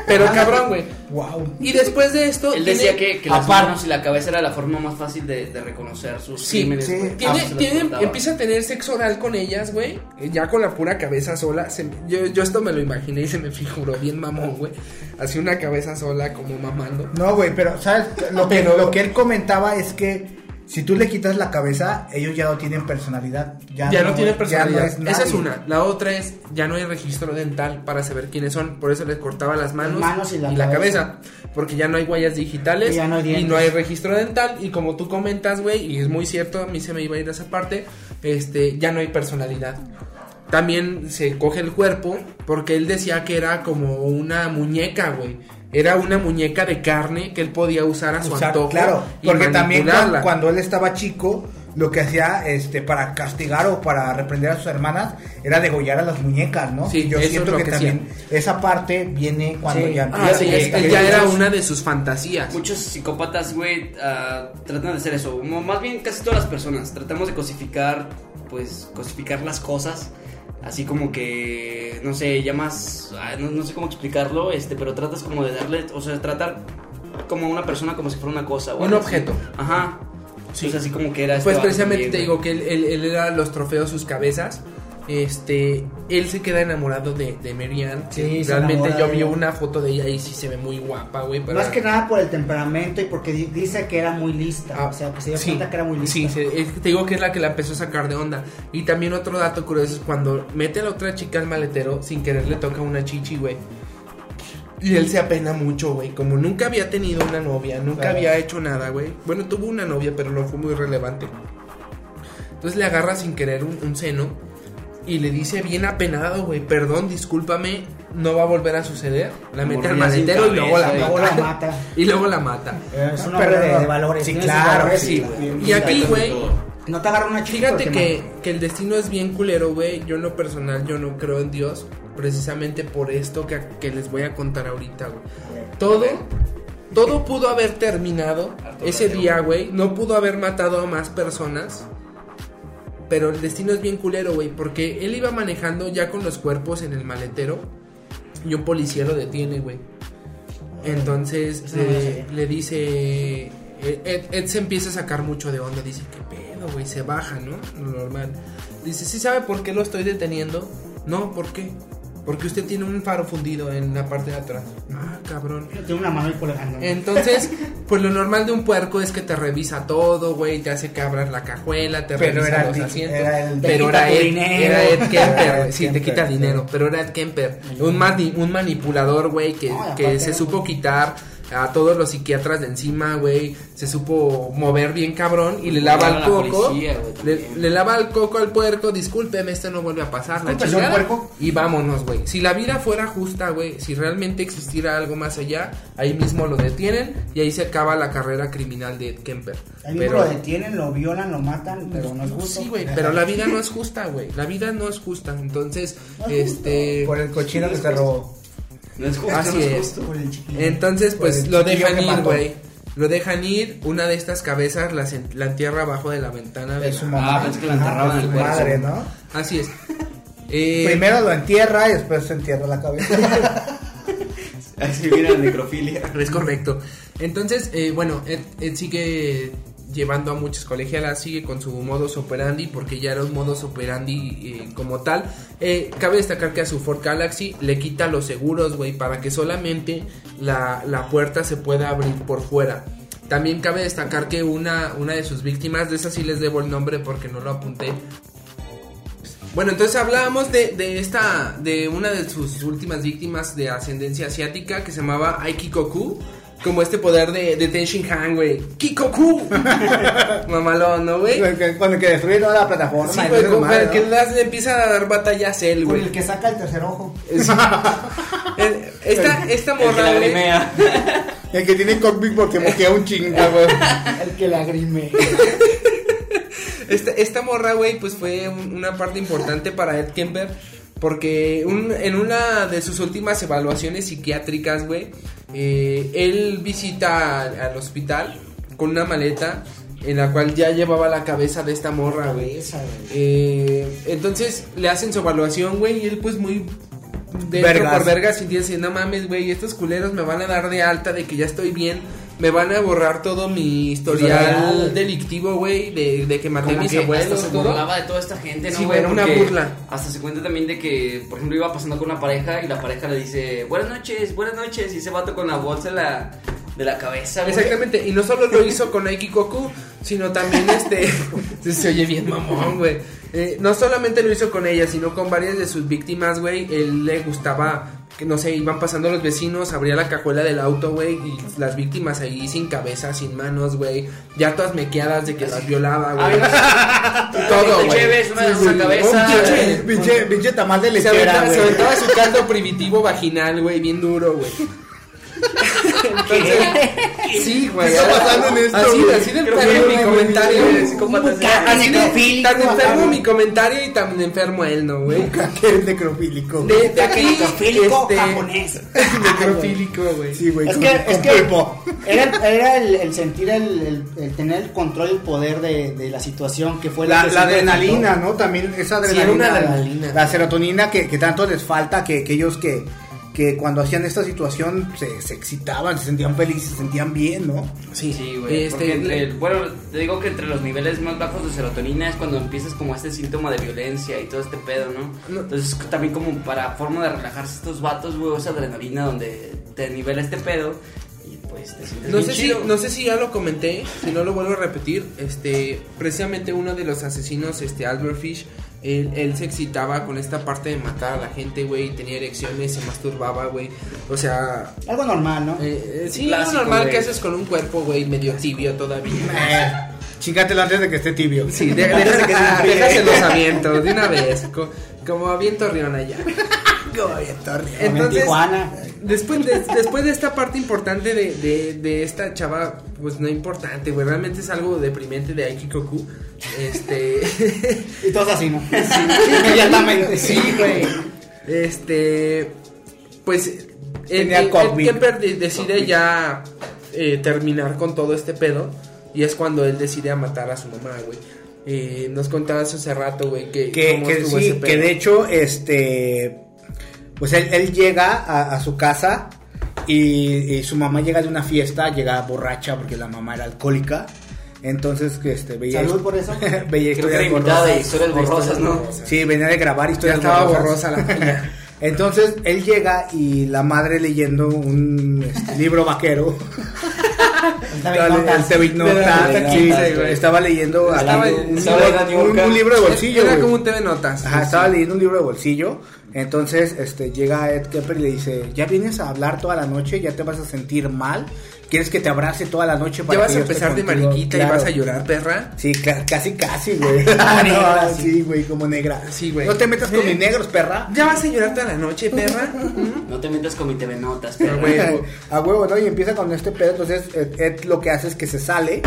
pero cabrón, güey. Wow. Y después de esto, Él tiene- decía que, que las manos y la cabeza era la forma más fácil de, de reconocer sus Sí, crímenes. sí. Tiene, Ah, tiene- empieza a tener sexo oral con ellas, güey. eh, Ya con la pura cabeza sola. se- yo, yo esto me lo imaginé y se me figuró bien mamón, güey. Así una cabeza sola como mamando. No, güey, pero ¿sabes? Lo que, Pero- lo que él comentaba es que si tú le quitas la cabeza, ellos ya no tienen personalidad. Ya, Ya, no, tiene personalidad. es Esa es una. La otra es, ya no hay registro dental para saber quiénes son. Por eso les cortaba las manos, Manos y la cabeza. Porque ya no hay huellas digitales Y ya no hay y dientes. no hay registro dental. Y como tú comentas, güey, y es muy cierto, a mí se me iba a ir a esa parte, este, ya no hay personalidad. También se coge el cuerpo porque él decía que era como una muñeca, güey. Era una muñeca de carne que él podía usar a su Usar- antojo. claro, y porque también cuando, él estaba chico, lo que hacía este para castigar o para reprender a sus hermanas era degollar a las muñecas, ¿no? Sí, Y yo eso es siento lo que, que también esa parte viene cuando Sí. ya Ah, sí, Sí, es- está ya era una de sus fantasías. Muchos psicópatas, güey, ah, tratan de hacer eso. Más bien casi todas las personas. Tratamos de cosificar, pues, cosificar las cosas. Así como que, no sé, ya más, ah, no, no sé cómo explicarlo, este, pero tratas como de darle, o sea, tratar como a una persona como si fuera una cosa. Un así. objeto. Ajá. Sí. Pues así como que era Pues este precisamente te digo que él, él- él era los trofeos, sus cabezas. Este, él se queda enamorado de, de Marianne. Sí, realmente yo vi una foto de ella y sí se ve muy guapa, güey. Más que nada por el temperamento y porque di- dice que era muy lista. Ah, o sea, que se dio sí, cuenta que era muy lista. Sí, te digo que es la que la empezó a sacar de onda. Y también otro dato curioso es cuando mete a la otra chica al maletero, sin querer le toca una chichi, güey. Y él se apena mucho, güey. Como nunca había tenido una novia, nunca Claro. había hecho nada, güey. Bueno, tuvo una novia, pero no fue muy relevante. Entonces le agarra sin querer un, un seno y le dice bien apenado, güey, perdón, discúlpame, no va a volver a suceder. La mete al maletero y luego la Luego mata. la mata. Y luego la mata. Es un Pero de, valores. Sí, claro, valores sí, y- aquí, güey, No te agarra una chica. Fíjate que, no. que el destino es bien culero, güey. Yo en lo personal, yo no creo en Dios. Precisamente por esto que, que les voy a contar ahorita, güey. Todo, todo pudo haber terminado ese día, güey. No pudo haber matado a más personas. Pero el destino es bien culero, güey. Porque él iba manejando ya con los cuerpos en el maletero. Y un policía lo detiene, güey. Entonces no le, dice. Ed, Ed se empieza a sacar mucho de onda. Dice, ¿qué pedo, güey? Se baja, ¿no? Lo normal. Dice, ¿sí sabe por qué lo estoy deteniendo? No, ¿por qué? Porque usted tiene un faro fundido en la parte de atrás. Ah, cabrón. Tiene una mano y colgando. Entonces, pues lo normal de un puerco es que te revisa todo, güey, te hace que abras la cajuela, te Pero revisa era los asientos. era el- te pero era Ed, dinero. era Ed Kemper, Era Ed sí, te quita sí. dinero, pero era Ed Kemper, un, mani- un manipulador, güey, que, No, se supo quitar a todos los psiquiatras de encima, güey, se supo mover bien cabrón y le lava el coco, policía, güey, le, le lava el coco al puerco, discúlpeme, esto no vuelve a pasar, la chingada, puerco. y vámonos, güey. Si la vida fuera justa, güey, si realmente existiera algo más allá, ahí mismo lo detienen y ahí se acaba la carrera criminal de Ed Kemper. Ahí mismo lo detienen, lo violan, lo matan, pero no es justo. Sí, güey, pero la vida no es justa, güey. La vida no es justa. Entonces, No es este. Por el cochino que se robó. No es justo, Así no es. justo. Por el chiquillo. Entonces, Por pues el lo dejan ir, güey. Lo dejan ir. Una de estas cabezas la, la entierra abajo de la ventana de De su la- mamá. Ah, pensé que enterraban en su el cuerpo. madre, ¿no? Así es. Eh, Primero lo entierra y después se entierra la cabeza. Así viene la necrofilia. Es correcto. Entonces, eh, bueno, Ed, Ed sigue llevando a muchas colegialas, sigue con su modus operandi, porque ya era un modus operandi eh, como tal. Eh, cabe destacar que a su Ford Galaxy le quita los seguros, güey, para que solamente la, la puerta se pueda abrir por fuera. También cabe destacar que una, una de sus víctimas, de esa sí les debo el nombre porque no lo apunté, bueno, entonces hablábamos de, de esta, de una de sus últimas víctimas de ascendencia asiática que se llamaba Aikikoku, como este poder de, de Ten Shin Han, güey. Kikoku. Mamalón, ¿no, güey? Con el que destruye toda la plataforma. Sí, güey, con el que le empieza a dar batallas él, Con güey. el que saca el tercer ojo. Esta, esta El que morra, güey. lagrimea. El que tiene cockpit porque moquea un chingo, güey. El que lagrime. Esta, esta morra, güey, pues fue un- una parte importante para Ed Kemper. Porque un- en una de sus últimas evaluaciones psiquiátricas, güey, eh, él visita al, al hospital con una maleta en la cual ya llevaba la cabeza de esta morra, güey. Eh, entonces le hacen su evaluación, güey, y él pues muy dentro Vergas. por vergas sintiéndose, no mames, güey, estos culeros me van a dar de alta de que ya estoy bien, me van a borrar todo mi historial delictivo, güey, de, de que maté a mis que abuelos, hasta se burlaba de toda esta gente, ¿no? Sí, era una burla. Hasta se cuenta también de que, por ejemplo, iba pasando con una pareja y la pareja le dice, buenas noches, buenas noches, y ese vato con la bolsa de la, de la cabeza, güey. Exactamente, y no solo lo hizo con Aiki Koku, sino también este. se oye bien mamón, güey. Eh, no solamente lo hizo con ella, sino con varias de sus víctimas, güey. Él le gustaba que no sé, iban pasando los vecinos, abría la cajuela del auto, güey, y las víctimas ahí sin cabeza, sin manos, güey, ya todas mequeadas de que las violaba, güey. Todo, güey. Pinche- Pinche, pinche tamal de lechera, se aventaba su caldo primitivo vaginal, güey, bien duro, güey. Entonces, sí, güey. ¿Qué está pasando en esto, Así, güey? así de enfermo mi comentario. sí. Así de tan enfermo mi comentario y tan enfermo él, ¿no, güey? Que es necrofílico. De, de aquí, Necrofílico este, japonés. necrofílico, güey. Sí, güey. Es con- que, con es que era, era el, el sentir el, el- el tener el control y el poder de, de la situación que fue La, que la siempre adrenalina, ¿no? También esa Sí, adrenalina. una adrenalina. La serotonina que, que tanto les falta, que, que ellos que, que cuando hacían esta situación se, se excitaban, se sentían felices, se sentían bien, ¿no? Sí, Sí, güey. Este, entre el- bueno, te digo que entre los niveles más bajos de serotonina es cuando empiezas como este síntoma de violencia y todo este pedo, ¿no? No. Entonces también como para forma de relajarse estos vatos, güey, esa adrenalina donde te nivela este pedo y pues te sientes No bien sé, si, no sé si ya lo comenté, si no lo vuelvo a repetir, este, precisamente uno de los asesinos, este, Albert Fish, él, él se excitaba con esta parte de matar a la gente, güey, tenía erecciones, se masturbaba, güey, o sea, Algo normal, ¿no? eh, eh, sí, Clásico, lo normal que haces con un cuerpo, güey, medio tibio todavía. Eh, chígatelo antes de que esté tibio. Sí, de- que se los avientos de una vez, co- como aviento Rion allá. Como aviento Rion. Como en Entonces, Tijuana. Después de, después de esta parte importante de, de, de esta chava, pues no importante, güey, realmente es algo deprimente de Aikikoku. Este. Y todos así, ¿no? Inmediatamente. sí, güey. Este. Pues. COVID. Kemper de- decide ya eh, terminar con todo este pedo. Y es cuando él decide a matar a su mamá, güey. Eh, nos contabas hace rato, güey, que, que, cómo que sí, que de hecho, este, pues él, él llega a, a su casa y, y su mamá llega de una fiesta, llega borracha porque la mamá era alcohólica. Entonces, que este, veía. Salud por eso. veía Creo que de historias borrosas, ¿no? Sí, venía de grabar Ya historias estaba borrosas. borrosa la niña. Entonces él llega y la madre leyendo un este, libro vaquero. el TV Notas, sí, estaba leyendo un, libro, de bolsillo. Era como un TV Notas. Ajá, estaba leyendo un libro de bolsillo. Entonces, este, llega Ed Kemper y le dice, ¿ya vienes a hablar toda la noche? ¿Ya te vas a sentir mal? ¿Quieres que te abrace toda la noche para Ya vas que a empezar de contigo?" mariquita y vas a llorar, perra. Sí, ca- casi, casi, güey. Negra, No, sí. güey, como negra. Sí, güey. No te metas con ¿Eh? mis negros, perra. Ya vas a llorar toda la noche, perra. No te metas con mi TV Notas, güey, a huevo, ¿no? Y empieza con este pedo. Entonces, Ed, Ed lo que hace es que se sale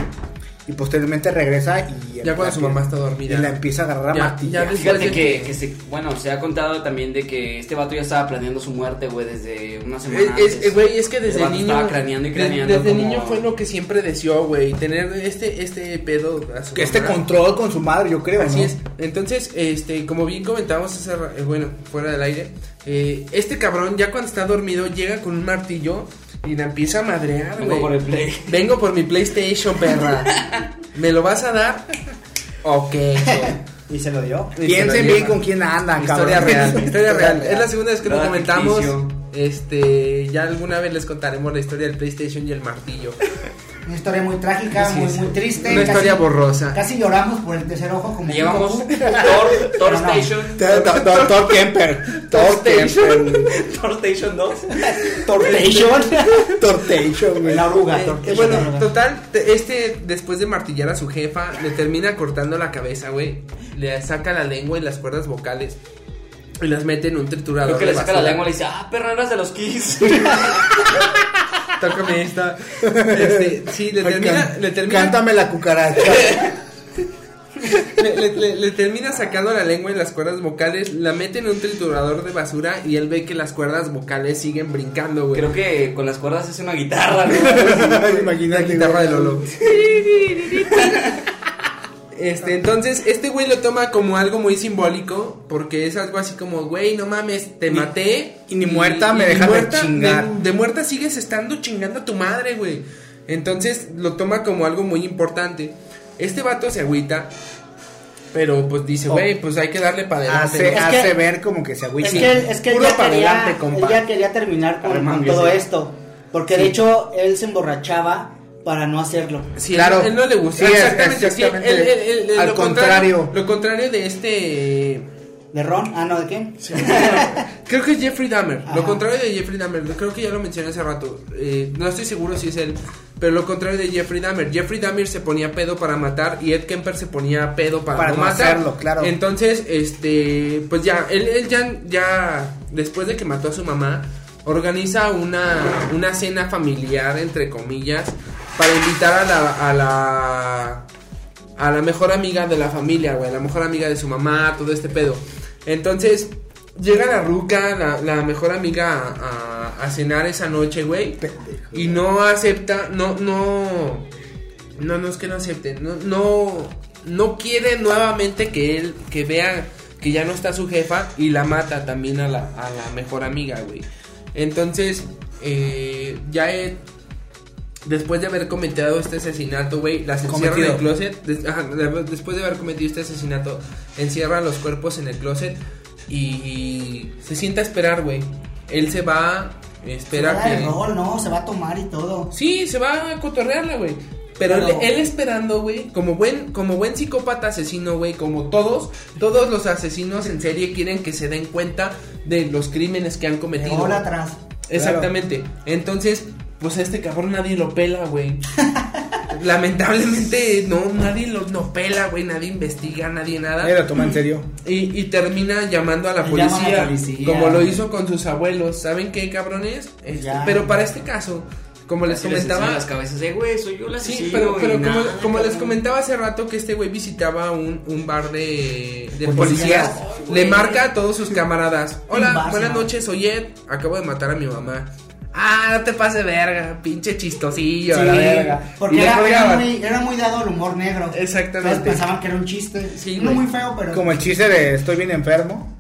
y posteriormente regresa y. Ya cuando su mamá está dormida. Y la empieza a agarrar a Ya, martillo. ya Fíjate que, que- se, bueno, se ha contado también de que este vato ya estaba planeando su muerte, güey, desde una semana Es, antes. güey, es que desde El vato niño. Estaba craneando y de- craneando. desde como- niño fue lo que siempre deseó, güey. Tener este, este pedo. a su Que este mamá. control con su madre, yo creo. Así ¿no? es. Entonces, este, como bien comentábamos hace, eh, bueno, fuera del aire, eh, este cabrón ya cuando está dormido llega con un martillo y la empieza a madrear, Vengo güey. por el play. Vengo por mi PlayStation, perra. ¿Me lo vas a dar? Ok. Y se lo dio. Piensen bien con quién andan, Historia cabrón. real, historia real. Es la segunda vez que lo comentamos. Este, ya alguna vez les contaremos la historia del PlayStation y el martillo. Una historia muy trágica, Sí, muy, sí. muy triste. Una historia borrosa. Casi lloramos por el tercer ojo como Llevamos. Thor, Thor. Station. Thor- Thor Thor Kemper. Thor Kemper. Thor Station 2. Tortation. Tortation, güey. La oruga. Eh, Tortation, bueno, la oruga. total, te- este después de martillar a su jefa, le termina cortando la cabeza, güey. Le saca la lengua y las cuerdas vocales. Y las mete en un triturador. Creo que le saca la lengua y le dice, ah, perra, eras de los Kiss. Tócame esta. Este, sí, le termina, le termina, Cántame la cucaracha. le, le- le- le termina sacando la lengua y las cuerdas vocales, la mete en un triturador de basura y él ve que las cuerdas vocales siguen brincando, güey. Creo que con las cuerdas es una guitarra, ¿no? Imagínate. La guitarra de Lolo. Este, entonces, este güey lo toma como algo muy simbólico, porque es algo así como, güey, no mames, te Ni- maté. y ni muerta me dejas de chingar. De, de muerta sigues estando chingando a tu madre, güey. Entonces, lo toma como algo muy importante. Este vato se agüita, pero pues dice, Oh. güey, pues hay que darle para adelante. Hace, ¿no? Es que- hace ver como que se agüita. Es que, él- es que él ya quería, adelante, compa. él ya quería terminar con, todo esto. Porque de hecho él se emborrachaba para no hacerlo. Sí, Claro. él, él no le gustó. Sí, exactamente, sí, exactamente. él- él- él- él- Al lo contrario. Lo contrario de este... ¿De Ron? Ah, no, ¿de quién? Creo que es Jeffrey Dahmer. Ajá. Lo contrario de Jeffrey Dahmer. Creo que ya lo mencioné hace rato. Eh, no estoy seguro si es él. Pero lo contrario de Jeffrey Dahmer. Jeffrey Dahmer se ponía pedo para matar. Y Ed Kemper se ponía pedo para, Para no no matar. hacerlo, claro. Entonces, este. Pues ya. Él, él ya, ya. Después de que mató a su mamá. Organiza una, una cena familiar, entre comillas. Para invitar a la. A la a la mejor amiga de la familia, güey, la mejor amiga de su mamá, todo este pedo. Entonces, llega la ruca, la, la mejor amiga, a, a- a cenar esa noche, güey. Y no acepta, no, no, no, no es que no acepte, no, no, no quiere nuevamente que él, que vea que ya no está su jefa y la mata también a la, a la mejor amiga, güey. Entonces, eh, ya Ed, después de haber cometido este asesinato, güey, las encierra en el closet. des- ajá, de- después de haber cometido este asesinato, encierra los cuerpos en el closet y se sienta a esperar, güey. Él se va, espera Se va que... el rol, ¿no? Se va a tomar y todo. Sí, se va a cotorrearla, güey. Pero, Él, él esperando, güey, como buen, como buen psicópata asesino, güey, como todos, todos los asesinos en serie quieren que se den cuenta de los crímenes que han cometido. Hola atrás. Exactamente. Entonces, pues a este cabrón nadie lo pela, güey. Lamentablemente, no, nadie lo no pela, güey, nadie investiga, nadie nada. Lo toma en serio. Y, y termina llamando a la a policía, como lo hizo con sus abuelos. ¿Saben qué, cabrones? Este, Ya. pero para este caso, como les Así comentaba, las cabezas de, güey, soy yo la Sí, pero, como, nada, como les comentaba hace rato que este güey visitaba un, un bar de, de Policías. le marca a todos sus camaradas. Hola, buenas ¿no? noches, soy Ed, acabo de matar a mi mamá. Ah, no te pases verga, pinche chistosillo, la verga. Y porque era, muy, era muy dado al humor negro. Exactamente. Entonces pensaban que era un chiste. Sí, no muy feo, pero. Como el chiste de estoy bien enfermo.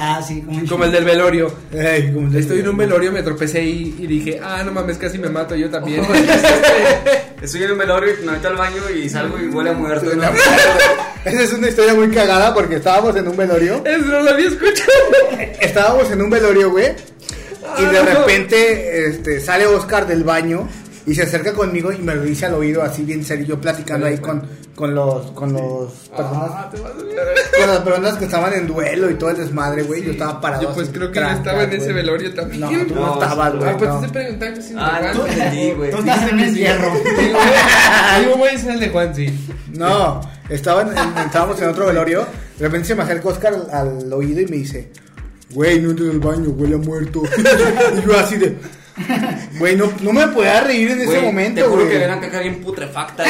Ah, sí, como, Como el del velorio. Ey, como el de- Estoy en un velorio, me tropecé y, y dije, ah, no mames, casi me mato yo también. Estoy en un velorio, me meto al baño y salgo y huele a muerto. ¿no? Esa es una historia muy cagada porque estábamos en un velorio. Eso no lo había escuchado. Estábamos en un velorio, güey. Y de Ah, no. repente este, sale Oscar del baño y se acerca conmigo y me lo dice al oído así bien serio, yo platicando ahí con, con los con los personas, Ah, te vas a con las personas que estaban en duelo y todo el desmadre, güey. Yo estaba parado. Yo pues así, creo que yo trancas, estaba en ese güey. velorio también. No, tú no, No, estabas, güey. Ah, pues no. te estoy preguntando si Ah, no entendí, güey. Tú estás en el hierro. Voy a ser el de Juan, sí. No, estaban en- estábamos en otro velorio. De repente se me acerca Oscar al, al oído y me dice, güey, no entres al baño, huele a muerto. y yo así de, güey, no, no me podía reír en ese Güey, momento, Te juro güey. que ven acá bien putrefacta.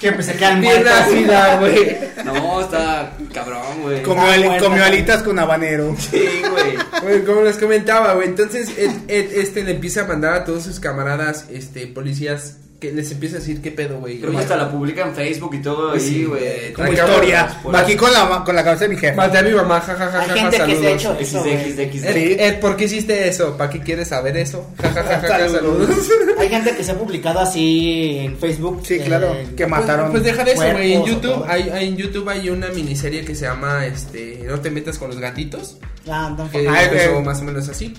Que pues se quedan Bien ácida, güey. No, está cabrón, güey. Comió, Ah, ali- muerta. comió alitas con habanero. Sí, güey. Bueno, como les comentaba, güey, entonces Ed, Ed, este le empieza a mandar a todos sus camaradas, este, policías, que les empieza a decir qué pedo, güey. Creo que hasta la publica en Facebook y todo Pues sí, ahí, güey. Como historia. por- Aquí con la, con la cabeza de mi jefe. Maté a mi mamá, jajaja, Hay gente que se ha hecho eso. güey. XD, Ed, Sí. Ed, ¿por qué hiciste eso? ¿Para qué quieres saber eso? Jajaja, saludos. Hay gente que se ha publicado así en Facebook. Sí, claro, eh, que mataron. Pues, pues deja de eso, güey. En YouTube hay, hay- en YouTube hay una miniserie que se llama este No te metas con los gatitos. Ah, no, Que Ah, empezó eh, más o menos así.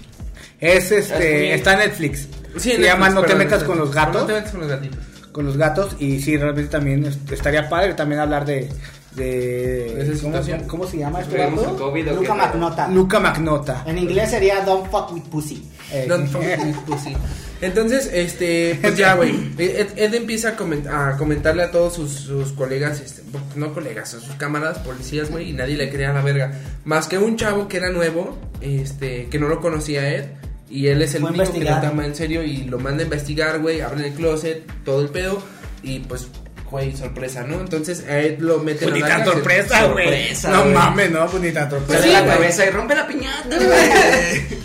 Es este, está en Netflix. Sí, Se llama No te metas con los gatos. No te metas con los gatitos. Con los gatos. Y sí, realmente también est- estaría padre también hablar de. de ¿De esa ¿cómo, se, ¿Cómo se llama este gato? Luca. Magnota. Luca Magnota. En inglés sería Don't fuck with pussy. Eh, Don't fuck with pussy. Entonces, este, pues ya, güey. Ed, Ed empieza a, coment- a comentarle a todos sus, sus colegas, este, no colegas, a sus camaradas policías, güey, y nadie le creía la verga. Más que un chavo que era nuevo, este, que no lo conocía a Ed. Y él es el Fue único que lo toma en serio y lo manda a investigar, güey, abre el closet, todo el pedo. Y pues, güey, sorpresa, ¿no? Entonces a Ed lo meten Pues a ni la tan cárcel. sorpresa, güey. No mames, no, pues ni tan Sale sorpresa. Sí, la cabeza y rompe la piñata, güey.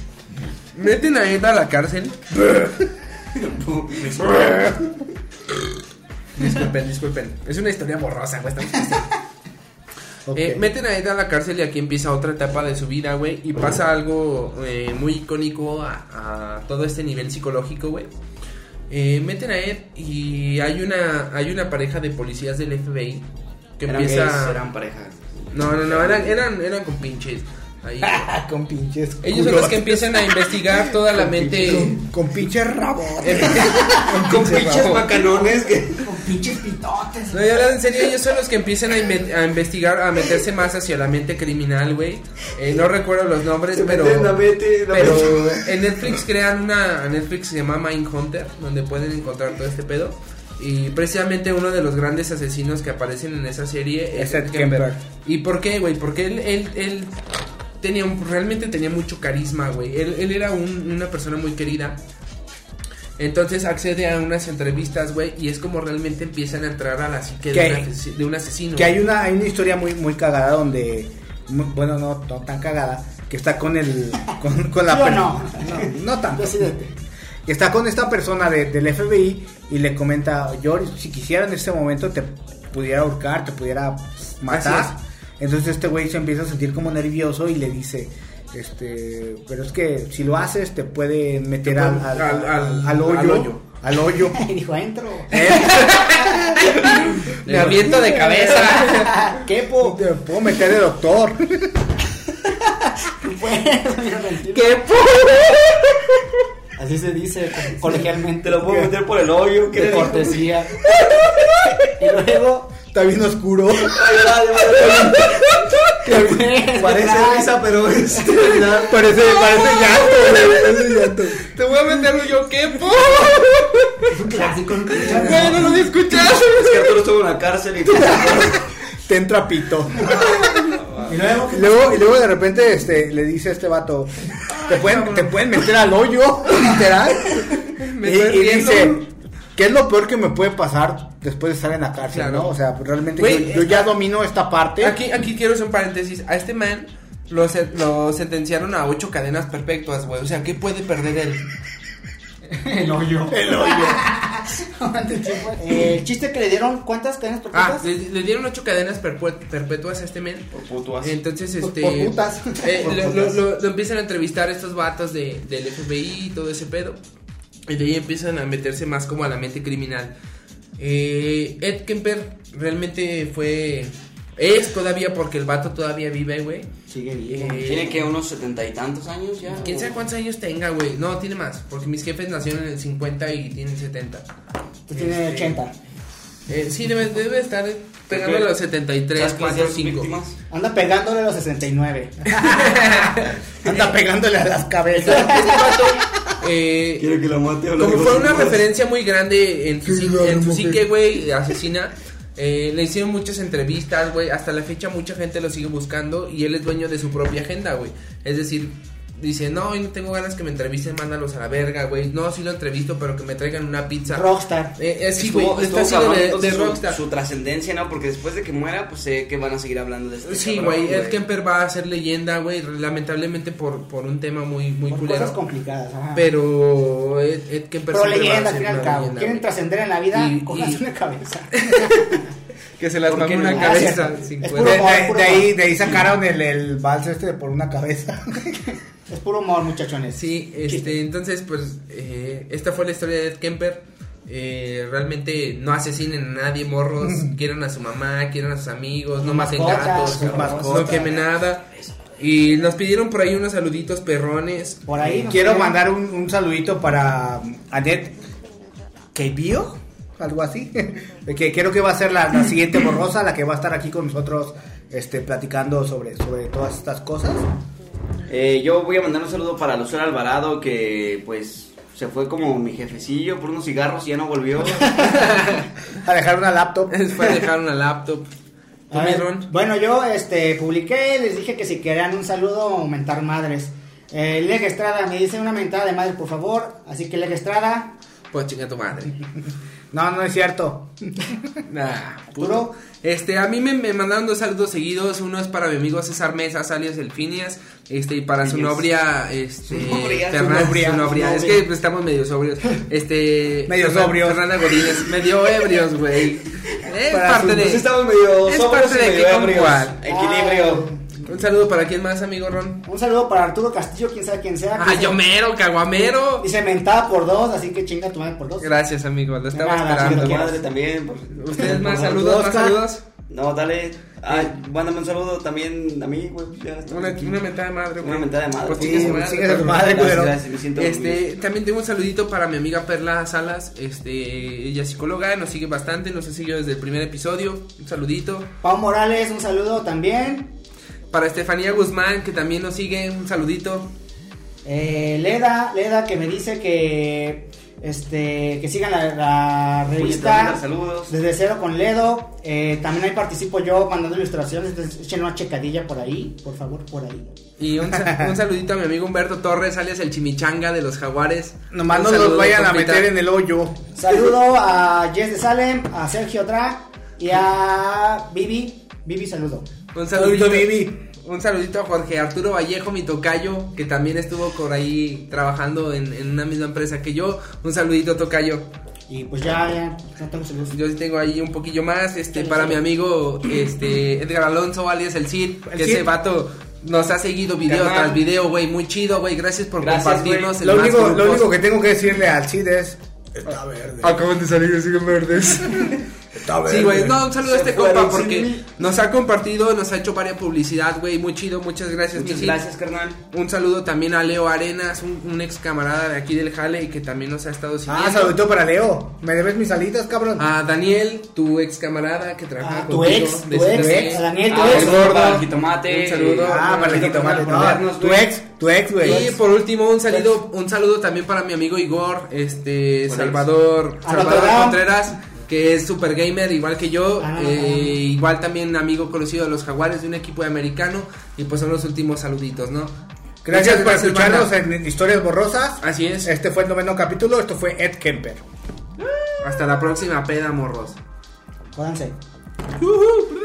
Meten a Ed a la cárcel. Disculpen, disculpen. Es una historia borrosa, güey. estamos Eh, meten a Ed a la cárcel y aquí empieza otra etapa de su vida, güey. Y pasa algo eh, muy icónico a, a todo este nivel psicológico, güey. Eh, meten a Ed y hay una, hay una pareja de policías del FBI que Eran empieza... gays, eran pareja. No, no, no, eran, eran, eran con pinches. Ahí. con pinches. Ellos son los que empiezan a investigar toda la mente... Con, con pinches rabos. Con pinches macanones. Con pinches pitotes. No, ya hablando en serio, ellos son los que empiezan a, inve- a investigar, a meterse más hacia la mente criminal, güey. Eh, no recuerdo los nombres, pero... meten la mente, la pero mente. en Netflix crean una... Netflix se llama Mindhunter, donde pueden encontrar todo este pedo. Y precisamente uno de los grandes asesinos que aparecen en esa serie Es Ed Kemper. ¿Y por qué, güey? Porque él, él, él tenía un- realmente tenía mucho carisma, güey. Él, él era un- una persona muy querida. Entonces accede a unas entrevistas, güey, y es como realmente empiezan a entrar a la psique Que de, de un asesino. Que hay una, hay una historia muy, muy cagada donde. Bueno, no, no tan cagada. Que está con el. Con, con la ¿Sí o per- no? no, no tanto. Que está con esta persona de- del FBI y le comenta, yo si quisiera en este momento te pudiera ahorcar, te pudiera matar. Así Entonces este güey se empieza a sentir como nervioso y le dice, Este, pero es que si lo haces te puede meter Te al, puede- al, al- al- al hoyo. al hoyo. Al hoyo. Y dijo, entro. Me aviento de cabeza. ¿Qué po? Te puedo meter de doctor. ¿Qué po? Así se dice co- colegialmente. Te lo puedo meter por el hoyo. de cortesía. y luego. Está bien oscuro. Parece risa, pero es Parece, parece llanto, güey, parece llanto. Te voy a meter yo, ¿qué, po? Es un clásico. ¿no? Güey, no lo había escuchado. Es que Arturo estuvo en la cárcel y Te entra pito. Y luego. Y luego, y luego de repente este, le dice a este vato, te pueden, te pueden meter al hoyo, literal. Me y, dice, ¿qué es lo peor que me puede pasar después de estar en la cárcel? Claro. ¿no? O sea, realmente yo, yo ya domino esta parte. Aquí, aquí quiero hacer un paréntesis. A este man lo, lo sentenciaron a ocho cadenas perpetuas, güey. O sea, ¿qué puede perder él? El hoyo. El hoyo. Eh, el chiste que le dieron, ¿cuántas cadenas Ah, perpetuas? le, le dieron ocho cadenas perpetuas a este men. Por putuas. Entonces, Por- este. por putas. eh, Por lo, putas. lo- lo- lo empiezan a entrevistar estos vatos de, del FBI y todo ese pedo. Y de ahí empiezan a meterse más como a la mente criminal. Eh, Ed Kemper realmente fue. Es todavía porque el vato todavía vive, güey. Sigue vivo. Eh, Tiene que unos setenta y tantos años ya. ¿Quién sabe cuántos años tenga, güey? No, tiene más. Porque mis jefes nacieron en el 50 y tienen 70. Tú tienes Este, 80. Eh, sí, debe, debe estar pegando a los 73, ¿Sabes quiénes 4, son sus 5. víctimas? Anda pegándole a los 69. Anda pegándole a las Este cabezas. vato, eh, Quiere que lo mate o lo como fue una más. referencia muy grande en su, Sí, en su psique, güey, asesina, eh, le hicieron muchas entrevistas, güey. Hasta la fecha mucha gente lo sigue buscando y él es dueño de su propia agenda, güey. Es decir, dice, no, hoy no tengo ganas que me entrevisten, mándalos a la verga, güey. No, sí lo entrevisto, pero que me traigan una pizza. Rockstar. Eh, eh, sí, güey, está haciendo de, de su- rockstar. Su, trascendencia, ¿no? Porque después de que muera, pues sé que van a seguir hablando de este Sí, güey, Ed Kemper va a ser leyenda, güey, lamentablemente por, por un tema muy, muy Por culero. cosas complicadas. ajá. Pero Ed, Ed Kemper Pero leyenda, a al fin y al cabo. leyenda, Quieren trascender en la vida, Y- y- una cabeza. Que se las ¿Por mame qué una no? cabeza. Sin. De, puro de- ahí, de ahí sacaron el, el vals este por una cabeza. Es puro humor, muchachones. Sí, este, entonces, pues, eh, esta fue la historia de Ed Kemper. Eh, realmente no asesinen a nadie, morros. Quieran a su mamá, quieran a sus amigos, no maten gatos, no quemen nada. Y nos pidieron por ahí unos saluditos perrones. Por ahí. nos Quiero mandar un, un saludito para Anet Keibio, algo así. que creo que va a ser la, la siguiente borrosa, la que va a estar aquí con nosotros este, platicando sobre, sobre todas estas cosas. Eh, yo voy a mandar un saludo para Lucero Alvarado, que pues se fue como mi jefecillo por unos cigarros y ya no volvió. A dejar una laptop. Fue a dejar una laptop. Bueno, yo este, publiqué, les dije que si querían un saludo, mentar madres. Eh, Leg Estrada me dice una mentada de madre, por favor. Así que Leg Estrada, Pues chinga tu madre. No, no es cierto. Nah, Arturo. Este, a mí me, me mandaron dos saludos seguidos. Uno es para mi amigo César Mesa, alias El Finias. Este, y para su novia, este, Su novia, Fernanda, su novia, su novia. su Es que pues, estamos medio sobrios. Este, Medio Fernan- sobrios. Fernanda Godínez, medio ebrios, güey. Es Para parte su- de. Pues estamos medio es sobrios parte y de medio ebrios. Equilibrio. Un saludo para quién más, amigo Ron. un saludo para Arturo Castillo, quién sabe quién sea. Ah, dice- yo mero, caguamero. Dice mentada por dos, así que chinga tu madre por dos. Gracias, amigo. Lo estaba Nada, esperando. madre también. por- Ustedes más saludos, más saludos. No, dale. Ay, mándame un saludo también a mí, güey. Una, una mentada de madre, güey. Una mentada de madre. Pues Sí, madre, madre, Gracias, me siento Este, también tengo un saludito para mi amiga Perla Salas, este, ella es psicóloga, nos sigue bastante, nos ha seguido desde el primer episodio, un saludito. Pau Morales, un saludo también. Para Estefanía Guzmán, que también nos sigue, un saludito. Eh, Leda, Leda que me dice que este que sigan la, revista saludos. desde cero con Ledo. Eh, también ahí participo yo mandando ilustraciones, entonces echen una checadilla por ahí, por favor, por ahí. Y un, sa- un saludito a mi amigo Humberto Torres, alias el chimichanga de los jaguares. Nomás no los vayan a meter en el hoyo. Saludo a Jess de Salem, a Sergio Tra y a Vivi. Vivi, saludo. Un saludito. Un saludito a Jorge Arturo Vallejo, mi tocayo, que también estuvo por ahí trabajando en, en una misma empresa que yo. Un saludito, tocayo. Y pues ya, ya, no tengo saludos. Yo sí tengo ahí un poquillo más, este, para mi amigo, este, Edgar Alonso, alias el Cid, El que Cid. ese vato nos ha seguido video tras video, güey. Muy chido, güey. Gracias por Gracias, compartirnos. en Lo más único, lo único que tengo que decirle al Cid es. Está verde. Acaban de salir y siguen verdes. Está. Sí, güey. No, un saludo a este compa porque mí. nos ha compartido, nos ha hecho varias publicidad, güey. Muy chido. Muchas gracias, Muchas gracias, carnal. Un saludo también a Leo Arenas, un, un ex camarada de aquí del Jale y que también nos ha estado siguiendo. Ah, saludito para Leo. ¿Me debes mis alitas, cabrón? A Daniel, tu ex camarada que trabaja Ah, tu ex, de tu ex, CTC. a Daniel, tu Ah, ex. gordo. para el jitomate. Un saludo. ah, para el jitomate. No, tu ex, tu ex, güey. Y por último, un saludo, un saludo también para mi amigo Igor, este Salvador, Salvador. Contreras, que es super gamer igual que yo, Ah. eh, igual también amigo conocido de los Jaguares de un equipo de americano y pues son los últimos saluditos, ¿no? Gracias por escucharnos en Historias Borrosas. Así es. Este fue el noveno capítulo. Esto fue Ed Kemper. Hasta la próxima peda, morros. Jódanse. Ujú.